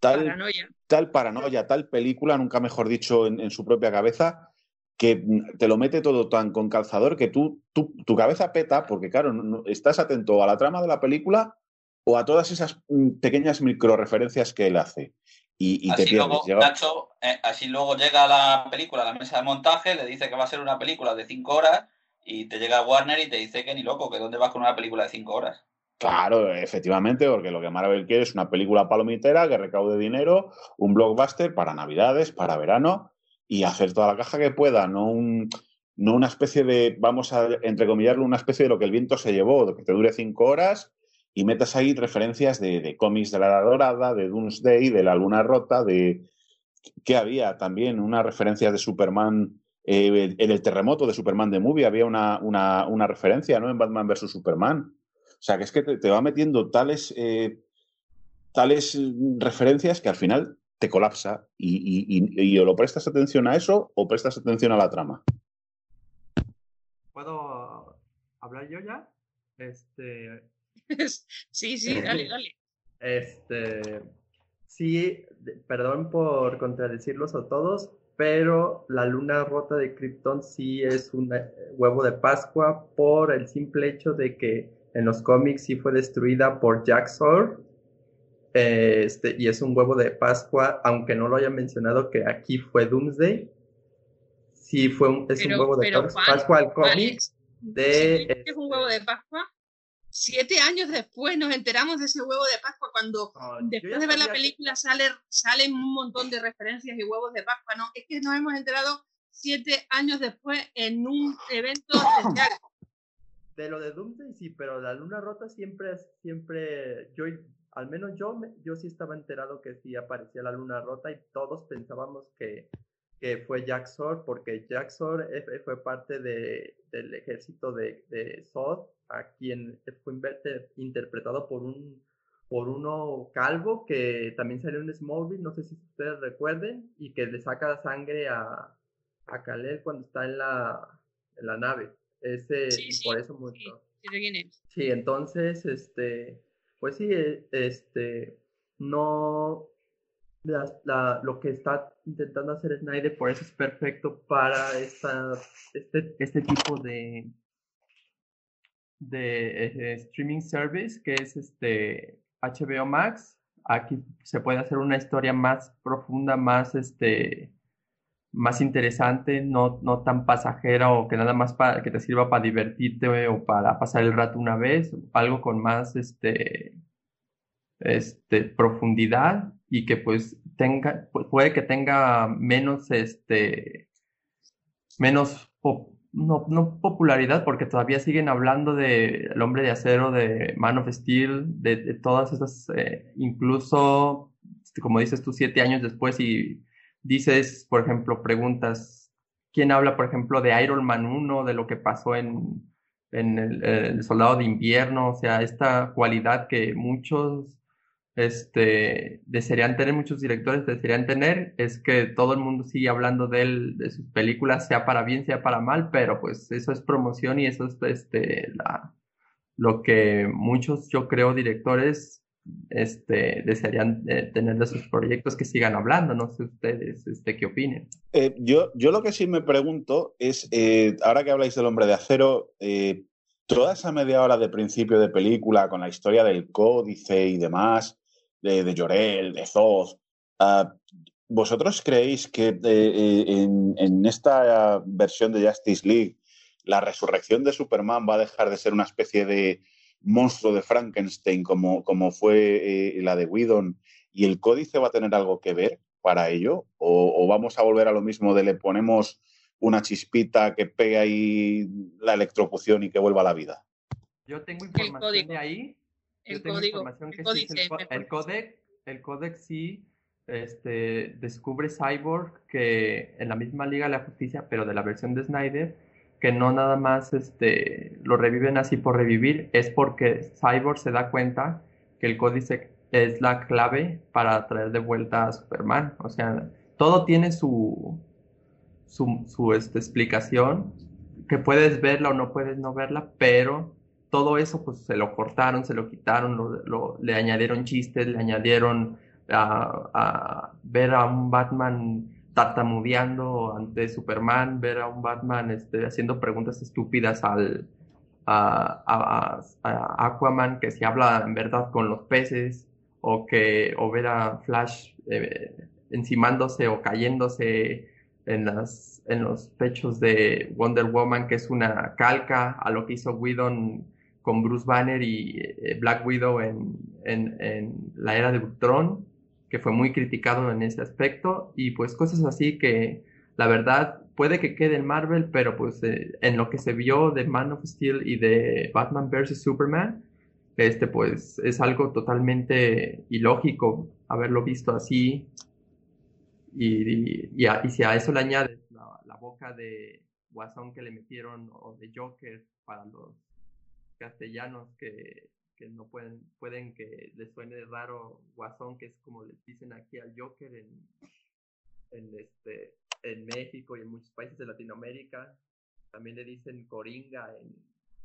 tal paranoia. Tal paranoia, tal película, nunca mejor dicho, en, su propia cabeza, que te lo mete todo tan con calzador que tú, tu cabeza peta, porque claro, estás atento a la trama de la película o a todas esas mm, pequeñas microreferencias que él hace. Y, así, luego, Nacho, eh, así luego llega la película a la mesa de montaje, le dice que va a ser una película de cinco horas y te llega Warner y te dice que ni loco, que dónde vas con una película de cinco horas. Claro, efectivamente, porque lo que Marvel quiere es una película palomitera que recaude dinero, un blockbuster para Navidades, para verano y hacer toda la caja que pueda, no un, no una especie de, vamos a entrecomillarlo, una especie de lo que el viento se llevó, que te dure cinco horas y metas ahí referencias de, cómics de la Edad Dorada, de Doomsday, de la Luna Rota, de que había también una referencia de Superman eh, en el terremoto de Superman de Movie, había una, una, una referencia ¿no? en Batman vs. Superman. O sea, que es que te, va metiendo tales, eh, tales referencias que al final te colapsa y, o lo prestas atención a eso o prestas atención a la trama. ¿Puedo hablar yo ya? Este, sí, sí, dale, dale. Este, sí, perdón por contradecirlos a todos, pero la luna rota de Krypton sí es un eh, huevo de Pascua por el simple hecho de que en los cómics sí fue destruida por Jack Sor. Este, y es un huevo de Pascua, aunque no lo haya mencionado que aquí fue Doomsday. Sí fue un, es un huevo de Pascua al cómic. De, ¿Es un huevo de Pascua? siete años después nos enteramos de ese huevo de Pascua cuando después de ver la película sale, salen un montón de referencias y huevos de Pascua. No, es que nos hemos enterado siete años después en un evento especial. De lo de Doomsday sí, pero la luna rota siempre, siempre, yo, al menos yo, yo sí estaba enterado que sí aparecía la luna rota y todos pensábamos que, que fue Jack Sor, porque Jack Sor fue parte de, del ejército de, de Sod a quien fue interpretado por un por uno calvo que también salió en Smallville, no sé si ustedes recuerden, y que le saca sangre a, a cuando está en la, en la nave. Ese, por eso mucho. Sí, sí, entonces, este, pues sí, e, este, no, la, lo que está intentando hacer Snyder, por eso es perfecto para esta, este, este tipo de, de eh, streaming service que es este HBO Max. Aquí se puede hacer una historia más profunda, más este más interesante, no, no tan pasajera o que nada más para que te sirva para divertirte o para pasar el rato una vez, algo con más este, este profundidad y que pues tenga, puede que tenga menos este menos no, no popularidad, porque todavía siguen hablando de El Hombre de Acero, de Man of Steel, de, todas esas, eh, incluso, este, como dices tú, siete años después y dices, por ejemplo, preguntas, ¿quién habla, por ejemplo, de Iron Man 1, de lo que pasó en, en el Soldado de Invierno? O sea, esta cualidad que muchos este, desearían tener, muchos directores desearían tener, es que todo el mundo sigue hablando de él, de sus películas, sea para bien, sea para mal, pero pues eso es promoción y eso es este, lo que muchos, yo creo, directores este, desearían eh, tener de sus proyectos que sigan hablando. No sé ustedes este, qué opinen. Eh, yo, yo lo que sí me pregunto es, eh, ahora que habláis del hombre de acero, toda esa media hora de principio de película con la historia del códice y demás, de, de Llorel, de Zoz. Ah, ¿Vosotros creéis que eh, eh, en, esta versión de Justice League la resurrección de Superman va a dejar de ser una especie de monstruo de Frankenstein como, como fue eh, la de Whedon y el códice va a tener algo que ver? para ello? ¿O, vamos a volver a lo mismo de le ponemos una chispita que pegue ahí la electrocución y que vuelva a la vida? Yo tengo información de ahí. Yo tengo información que sí, el, códec, el códec sí este, descubre Cyborg que en la misma Liga de la Justicia, pero de la versión de Snyder, que no nada más este, lo reviven así por revivir, es porque Cyborg se da cuenta que el códice es la clave para traer de vuelta a Superman. O sea, todo tiene su, su, este, explicación, que puedes verla o no puedes no verla, pero todo eso pues se lo cortaron, se lo quitaron, lo, le añadieron chistes, le añadieron a, ver a un Batman tartamudeando ante Superman, ver a un Batman este, haciendo preguntas estúpidas al a, Aquaman que se habla en verdad con los peces, o que o ver a Flash eh, encimándose o cayéndose en las en los pechos de Wonder Woman, que es una calca a lo que hizo Whedon con Bruce Banner y eh, Black Widow en, en, en la era de Ultron que fue muy criticado en ese aspecto y pues cosas así que la verdad puede que quede en Marvel, pero pues eh, en lo que se vio de Man of Steel y de Batman vs. Superman, este pues es algo totalmente ilógico haberlo visto así y, y, si a eso le añades la, la, boca de Guasón que le metieron o de Joker para los castellanos que que no pueden, pueden que les suene raro Guasón, que es como le dicen aquí al Joker en, en, este, en México y en muchos países de Latinoamérica. También le dicen Coringa en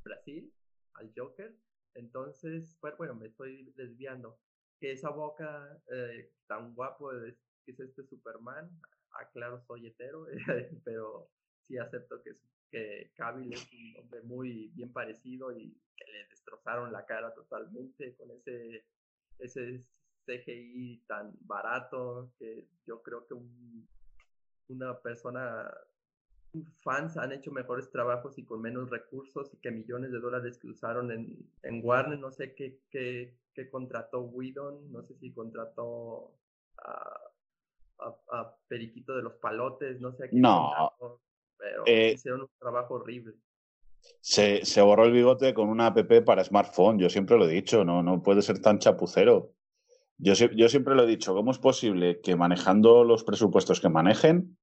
Brasil al Joker. Entonces, pues, bueno, me estoy desviando. Que esa boca eh, tan guapo que es este Superman, aclaro, soy hetero, pero sí acepto que, que es un hombre muy bien parecido y que le destrozaron la cara totalmente con ese, ese CGI tan barato que yo creo que una persona, fans han hecho mejores trabajos y con menos recursos y que millones de dólares que usaron en, en Warner, no sé qué, qué, qué contrató Whedon, no sé si contrató a, a, Periquito de los Palotes, no sé a quién no. pero eh, hicieron un trabajo horrible. Se, se, borró el bigote con una app para smartphone. Yo siempre lo he dicho, no, no puede ser tan chapucero. Yo, yo siempre lo he dicho, ¿cómo es posible que manejando los presupuestos que manejen,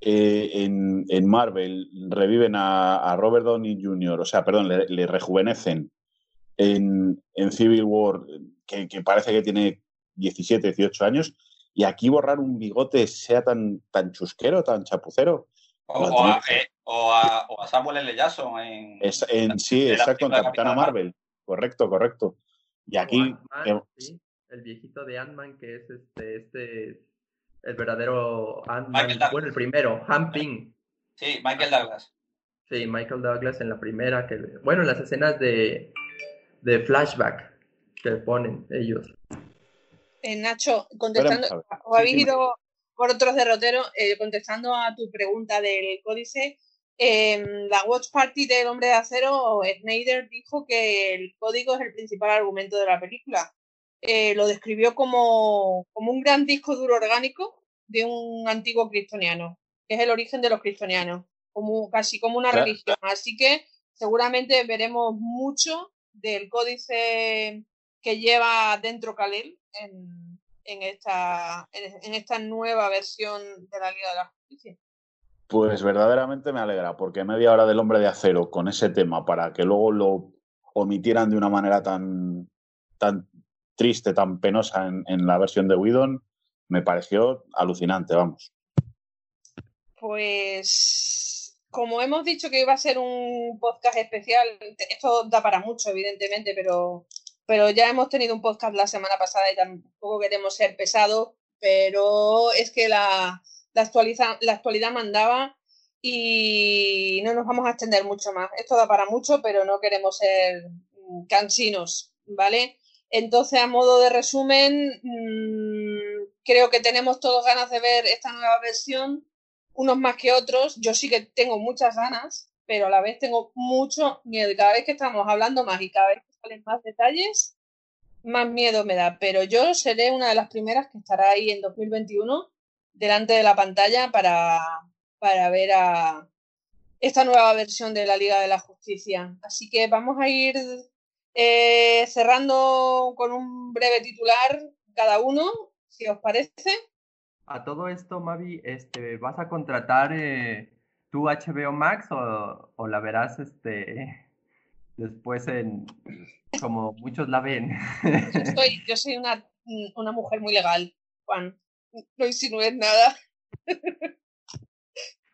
eh, en, en, Marvel reviven a, Robert Downey Jr., o sea, perdón, le, rejuvenecen en, en, Civil War, que, que, parece que tiene 17, 18 años, y aquí borrar un bigote sea tan, tan chusquero, tan chapucero. Eh, o, a, o, a, Samuel L. Jackson en, en sí, exacto, en Capitana Marvel. Correcto, correcto. Y aquí. El viejito de Ant-Man, que es este, este, el verdadero Ant-Man. Bueno, el primero, Han Ping. Sí, Michael Douglas. Sí, Michael Douglas en la primera, que bueno, en las escenas de, de flashback que ponen ellos. Eh, Nacho, contestando, ¿o habéis ido por otros derroteros, eh, contestando a tu pregunta del códice, en la Watch Party del Hombre de Acero, Snyder dijo que el código es el principal argumento de la película. Eh, lo describió como, como un gran disco duro orgánico de un antiguo cristoniano, que es el origen de los cristonianos, como, casi como una religión. Así que seguramente veremos mucho del códice que lleva dentro Kalel en, en esta, en esta nueva versión de la Liga de la Justicia. Pues verdaderamente me alegra, porque media hora del hombre de acero con ese tema para que luego lo omitieran de una manera tan, tan triste, tan penosa en, la versión de Whedon, me pareció alucinante, vamos. Pues como hemos dicho que iba a ser un podcast especial, esto da para mucho, evidentemente, pero pero ya hemos tenido un podcast la semana pasada y tampoco queremos ser pesados, pero es que la, la, la actualidad mandaba y no nos vamos a extender mucho más. Esto da para mucho, pero no queremos ser cansinos, ¿vale? Entonces, a modo de resumen, mm, creo que tenemos todos ganas de ver esta nueva versión, unos más que otros. Yo sí que tengo muchas ganas, pero a la vez tengo mucho miedo. Cada vez que estamos hablando más y cada vez más detalles, más miedo me da. Pero yo seré una de las primeras que estará ahí en 2021 delante de la pantalla para, para ver esta nueva versión de la Liga de la Justicia. Así que vamos a ir eh, cerrando con un breve titular cada uno, si os parece. A todo esto, Mavi, este, ¿vas a contratar eh, tu HBO Max o, la verás este, después en como muchos la ven? Yo, soy una, una mujer muy legal, Juan. No insinúes nada.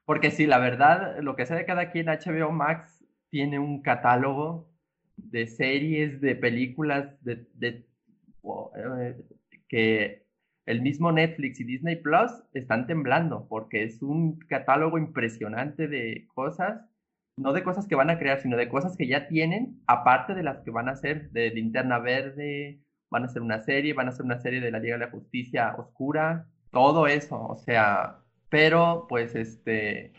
Porque sí, la verdad, lo que sé de cada quien, HBO Max tiene un catálogo de series, de películas, de, eh, que el mismo Netflix y Disney Plus están temblando, porque es un catálogo impresionante de cosas, no de cosas que van a crear, sino de cosas que ya tienen, aparte de las que van a hacer de Linterna Verde, van a hacer una serie, van a hacer una serie de la Liga de la Justicia Oscura, todo eso, o sea, pero pues este,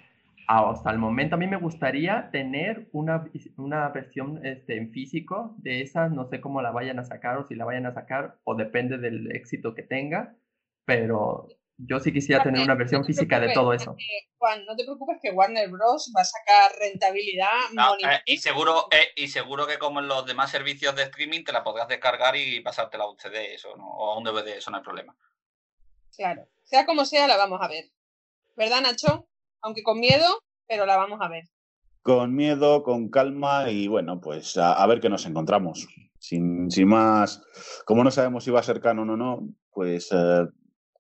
hasta el momento a mí me gustaría tener una, una versión este, en físico de esas, no sé cómo la vayan a sacar o si la vayan a sacar o depende del éxito que tenga, pero yo sí quisiera tener una versión física de todo eso. Juan, no te preocupes que Warner Bros. va a sacar rentabilidad. Eh, y, seguro, eh, y seguro que como en los demás servicios de streaming te la podrás descargar y pasártela a un CD eso, ¿no? o a un DVD, eso no hay problema. Claro, sea como sea, la vamos a ver. ¿Verdad, Nacho? Aunque con miedo, pero la vamos a ver. Con miedo, con calma y bueno, pues a, ver qué nos encontramos. Sin, sin, más, como no sabemos si va a ser canon o no, pues eh,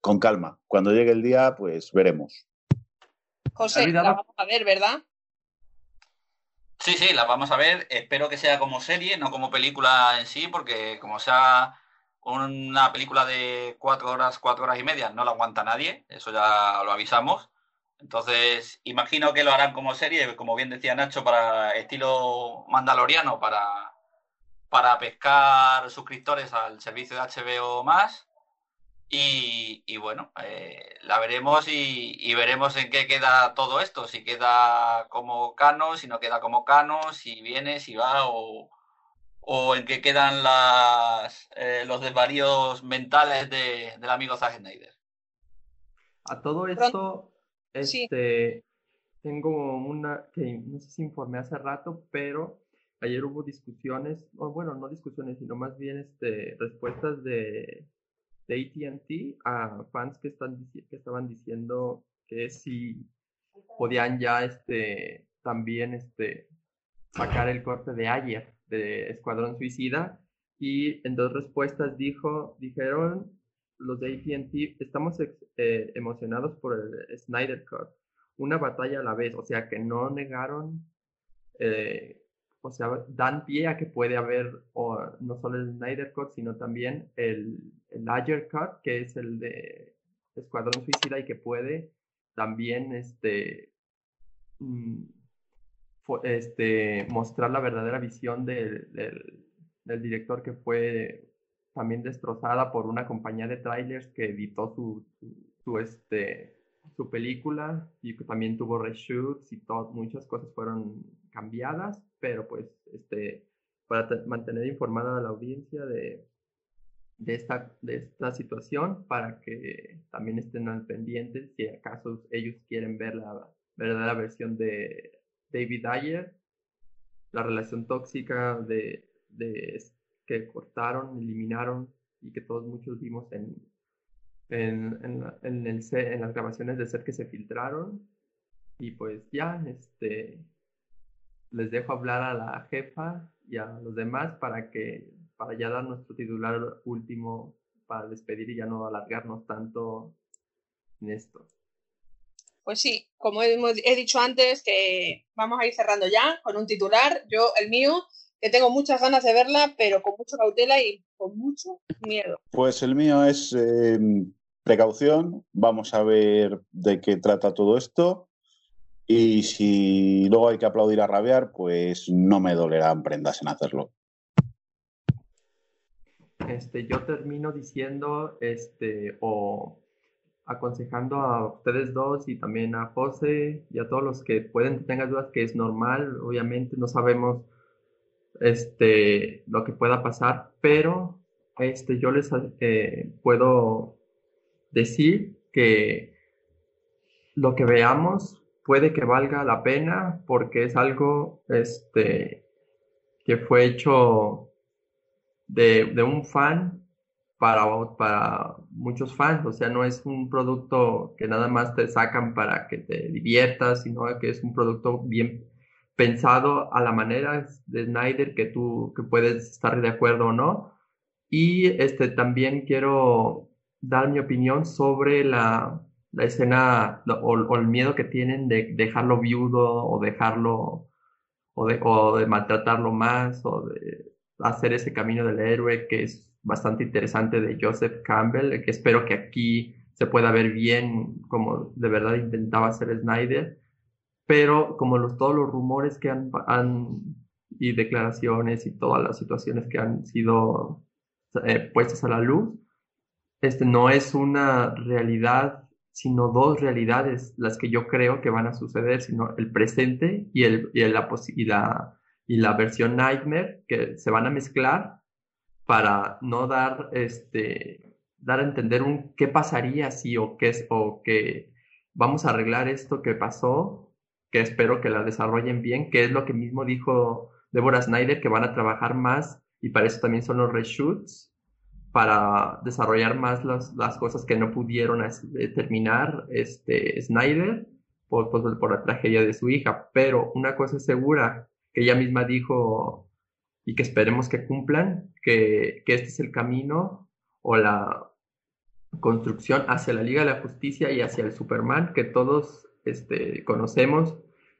con calma. Cuando llegue el día, pues veremos. José, la vamos a ver, ¿verdad? Sí, sí, la vamos a ver. Espero que sea como serie, no como película en sí, porque como sea una película de cuatro horas, cuatro horas y media, no la aguanta nadie, eso ya lo avisamos. Entonces, imagino que lo harán como serie, como bien decía Nacho, para estilo mandaloriano, para, para pescar suscriptores al servicio de HBO más. Y, bueno, eh, la veremos y, y, veremos en qué queda todo esto, si queda como cano, si no queda como cano, si viene, si va o, o en qué quedan las, eh, los desvaríos mentales de, del amigo Zack Snyder. A todo esto, este, tengo una que no sé si informé hace rato, pero ayer hubo discusiones, o bueno, no discusiones, sino más bien este, respuestas de, de ATT a fans que, están, que estaban diciendo que si podían ya este, también este, sacar el corte de ayer de Escuadrón Suicida y en dos respuestas dijo, dijeron los de AT&T, estamos eh, emocionados por el Snyder Cut, una batalla a la vez, o sea que no negaron, eh, o sea, dan pie a que puede haber no solo el Snyder Cut, sino también el, el Cut, que es el de Escuadrón Suicida y que puede también este, mm, este, mostrar la verdadera visión del, del, director que fue también destrozada por una compañía de trailers que editó su, su, este, su película y que también tuvo reshoots y todo, muchas cosas fueron cambiadas, pero pues este, para mantener informada a la audiencia de, de, esta, de esta situación para que también estén al pendiente si acaso ellos quieren ver la verdadera versión de David Ayer, la relación tóxica de, que cortaron, eliminaron y que todos muchos vimos en, en, en, el, en las grabaciones de ser que se filtraron. Y pues ya, este, les dejo hablar a la jefa y a los demás para que, para ya dar nuestro titular último para despedir y ya no alargarnos tanto en esto. Pues sí, como he dicho antes, que vamos a ir cerrando ya con un titular. Yo, el mío, que tengo muchas ganas de verla, pero con mucha cautela y con mucho miedo. Pues el mío es eh, precaución. Vamos a ver de qué trata todo esto. Y si luego hay que aplaudir a rabiar, pues no me dolerán prendas en hacerlo. Este, yo termino diciendo, este, o aconsejando a ustedes dos y también a José y a todos los que pueden tener dudas que es normal, obviamente no sabemos este, lo que pueda pasar, pero este, yo les eh, puedo decir que lo que veamos puede que valga la pena porque es algo este, que fue hecho de, de un fan para, para muchos fans, o sea, no es un producto que nada más te sacan para que te diviertas, sino que es un producto bien pensado a la manera de Snyder que tú que puedes estar de acuerdo o no. Y este, también quiero dar mi opinión sobre la, la escena o, el miedo que tienen de dejarlo viudo o dejarlo o de, o de maltratarlo más o de hacer ese camino del héroe que es bastante interesante de Joseph Campbell, que espero que aquí se pueda ver bien como de verdad intentaba hacer Snyder, pero como los, todos los rumores que han, han y declaraciones y todas las situaciones que han sido eh, puestas a la luz, este no es una realidad, sino dos realidades las que yo creo que van a suceder, sino el presente y, el, y, la, y, y la versión Nightmare que se van a mezclar para no dar, este, dar a entender un qué pasaría si o qué es, o que vamos a arreglar esto que pasó, que espero que la desarrollen bien, que es lo que mismo dijo Deborah Snyder, que van a trabajar más y para eso también son los reshoots, para desarrollar más las, las cosas que no pudieron eh, terminar este, Snyder por, pues, por la tragedia de su hija. Pero una cosa es segura, que ella misma dijo y que esperemos que cumplan, que, que este es el camino o la construcción hacia la Liga de la Justicia y hacia el Superman que todos este, conocemos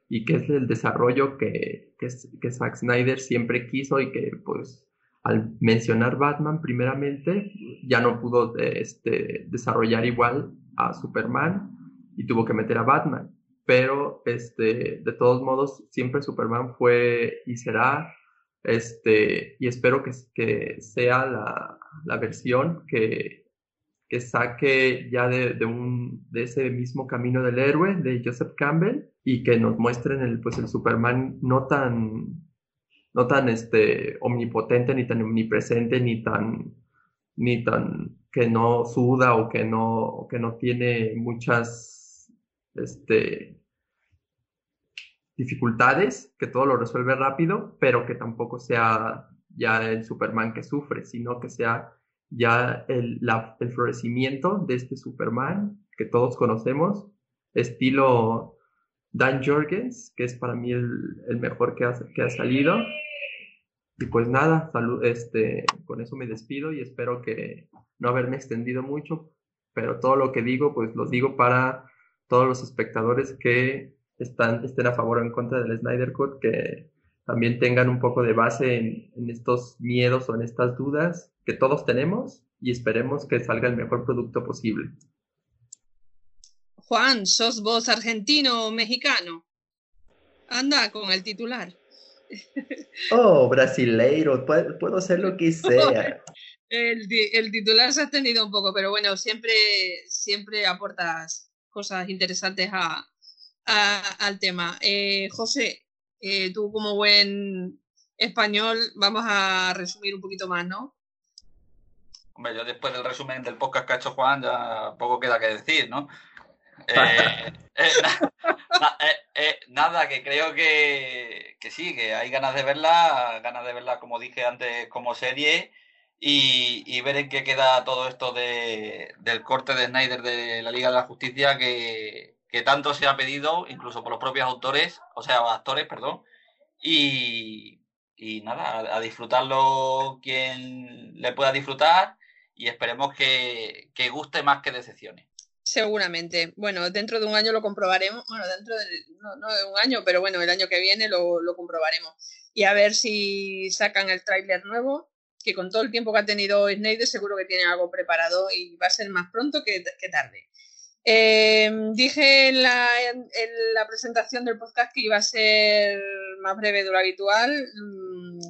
y que es el desarrollo que, que, que, Zack Snyder siempre quiso y que pues al mencionar Batman primeramente ya no pudo este, desarrollar igual a Superman y tuvo que meter a Batman. Pero este, de todos modos siempre Superman fue y será este, y espero que, que sea la, la versión que, que, saque ya de, de, un, de ese mismo camino del héroe de Joseph Campbell y que nos muestren el, pues, el Superman no tan, no tan este, omnipotente, ni tan omnipresente, ni tan, ni tan que no suda o que no, que no tiene muchas este, dificultades, que todo lo resuelve rápido, pero que tampoco sea ya el Superman que sufre, sino que sea ya el, el florecimiento de este Superman que todos conocemos, estilo Dan Jorgens, que es para mí el, el mejor que que ha, salido. Y pues nada, salud, este, con eso me despido y espero que no haberme extendido mucho, pero todo lo que digo, pues lo digo para todos los espectadores que están, estén a favor o en contra del Snyder Cut, que también tengan un poco de base en, estos miedos o en estas dudas que todos tenemos y esperemos que salga el mejor producto posible. Juan, ¿sos vos argentino o mexicano? Anda con el titular. Oh, brasileiro, puedo, hacer lo que sea. El, el, titular se ha tenido un poco, pero bueno, siempre, siempre aportas cosas interesantes a, al tema. Eh, José, eh, tú como buen español, vamos a resumir un poquito más, ¿no? Hombre, yo después del resumen del podcast que ha hecho Juan, ya poco queda que decir, ¿no? Eh, nada, que creo que, que, sí, que hay ganas de verla, ganas de verla, como dije antes, como serie y, y ver en qué queda todo esto de, del corte de Snyder de la Liga de la Justicia, que, que tanto se ha pedido, incluso por los propios autores, o sea, actores, perdón, y, nada, a, disfrutarlo quien le pueda disfrutar y esperemos que, guste más que decepcione. Seguramente. Bueno, dentro de un año lo comprobaremos. Bueno, dentro de, no, de un año, pero bueno, el año que viene lo, comprobaremos. Y a ver si sacan el tráiler nuevo, que con todo el tiempo que ha tenido Snyder seguro que tiene algo preparado y va a ser más pronto que tarde. Eh, dije en la, presentación del podcast que iba a ser más breve de lo habitual. Mm,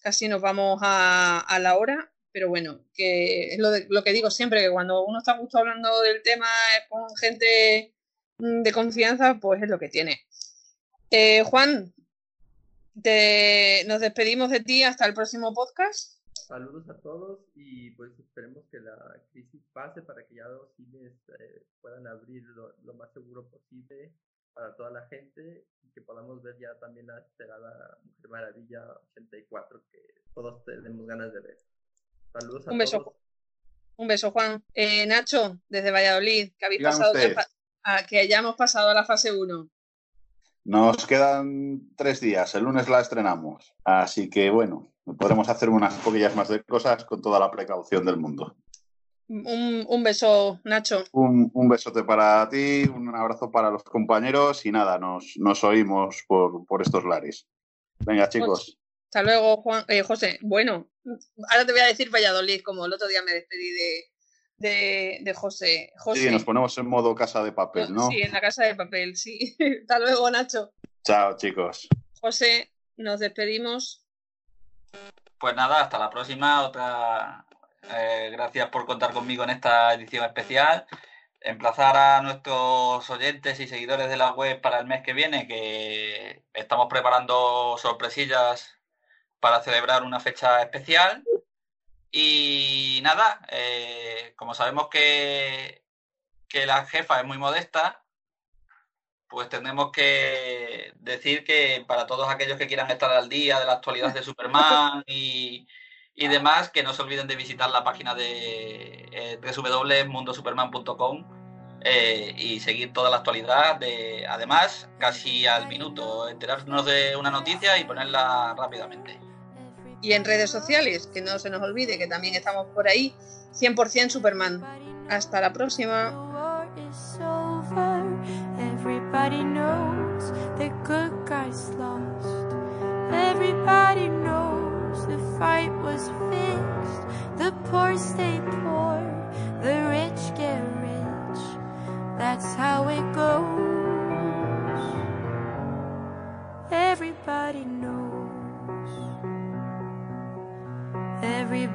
casi nos vamos a, la hora, pero bueno, que es lo, que digo siempre, que cuando uno está justo hablando del tema con gente mm, de confianza, pues es lo que tiene. Eh, Juan, nos despedimos de ti hasta el próximo podcast. Saludos a todos y pues esperemos que la crisis pase para que ya los cines eh, puedan abrir lo, más seguro posible para toda la gente y que podamos ver ya también la esperada Mujer Maravilla 84 que todos tenemos ganas de ver. Saludos a Un beso. Un beso, Juan. Eh, Nacho, desde Valladolid, que habéis pasado que ya hemos pasado a la fase 1. Nos quedan tres días, el lunes la estrenamos, así que bueno, podremos hacer unas poquillas más de cosas con toda la precaución del mundo. Un, beso, Nacho. Un, besote para ti, un abrazo para los compañeros y nada, nos, nos oímos por, por estos lares. Venga, chicos. hasta luego, Juan, eh, José. Bueno, ahora te voy a decir Valladolid, como el otro día me despedí de, de, José. José. Sí, nos ponemos en modo casa de papel, ¿no? Sí, en la casa de papel, sí. hasta luego, Nacho. Chao, chicos. José, nos despedimos. Pues nada, hasta la próxima. Otra eh, gracias por contar conmigo en esta edición especial. Emplazar a nuestros oyentes y seguidores de la web para el mes que viene, que estamos preparando sorpresillas para celebrar una fecha especial. Y nada, eh, como sabemos que, que la jefa es muy modesta, pues tenemos que decir que para todos aquellos que quieran estar al día de la actualidad de Superman y, demás, que no se olviden de visitar la página de eh, www.mundosuperman.com eh, y seguir toda la actualidad. De, además, casi al minuto, enterarnos de una noticia y ponerla rápidamente. Y en redes sociales, que no se nos olvide que también estamos por ahí, 100% Superman. Hasta la próxima. That's how it goes. Everybody knows.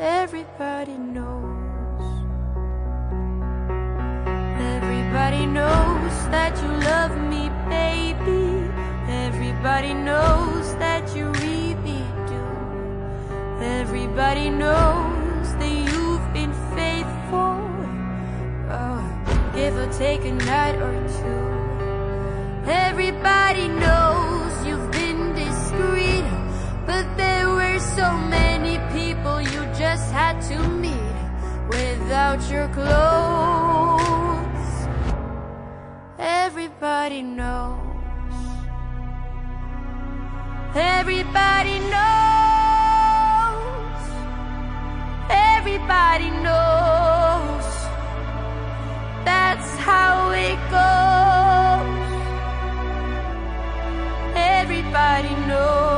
Everybody knows. Everybody knows that you love me, baby. Everybody knows that you really do. Everybody knows that you've been faithful. Oh, give or take a night or two. Everybody knows you've been discreet, but there were so many just had to meet without your clothes. Everybody knows. Everybody knows. Everybody knows. That's how it goes. Everybody knows.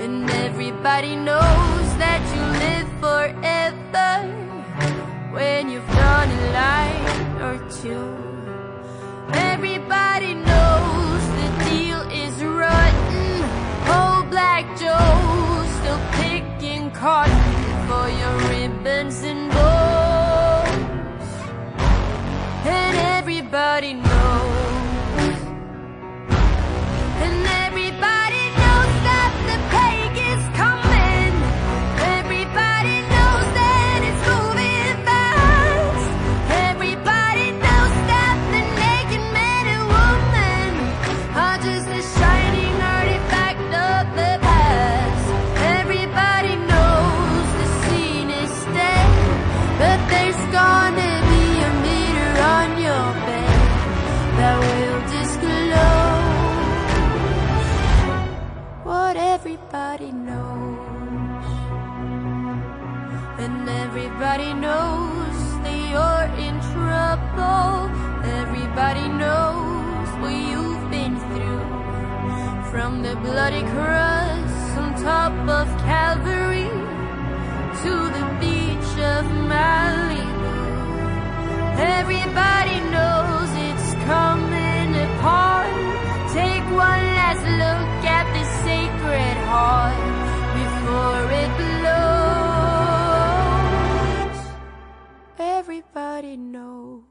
And everybody knows that you live forever when you've done a line or two. Everybody knows the deal is rotten. Old Black Joe still picking cotton for your ribbons and bows. And everybody knows. Everybody knows that you're in trouble. Everybody knows what you've been through. From the bloody cross on top of Calvary to the beach of Malibu. Everybody knows it's coming apart. Take one last look at the sacred heart before it blows. nobody knows.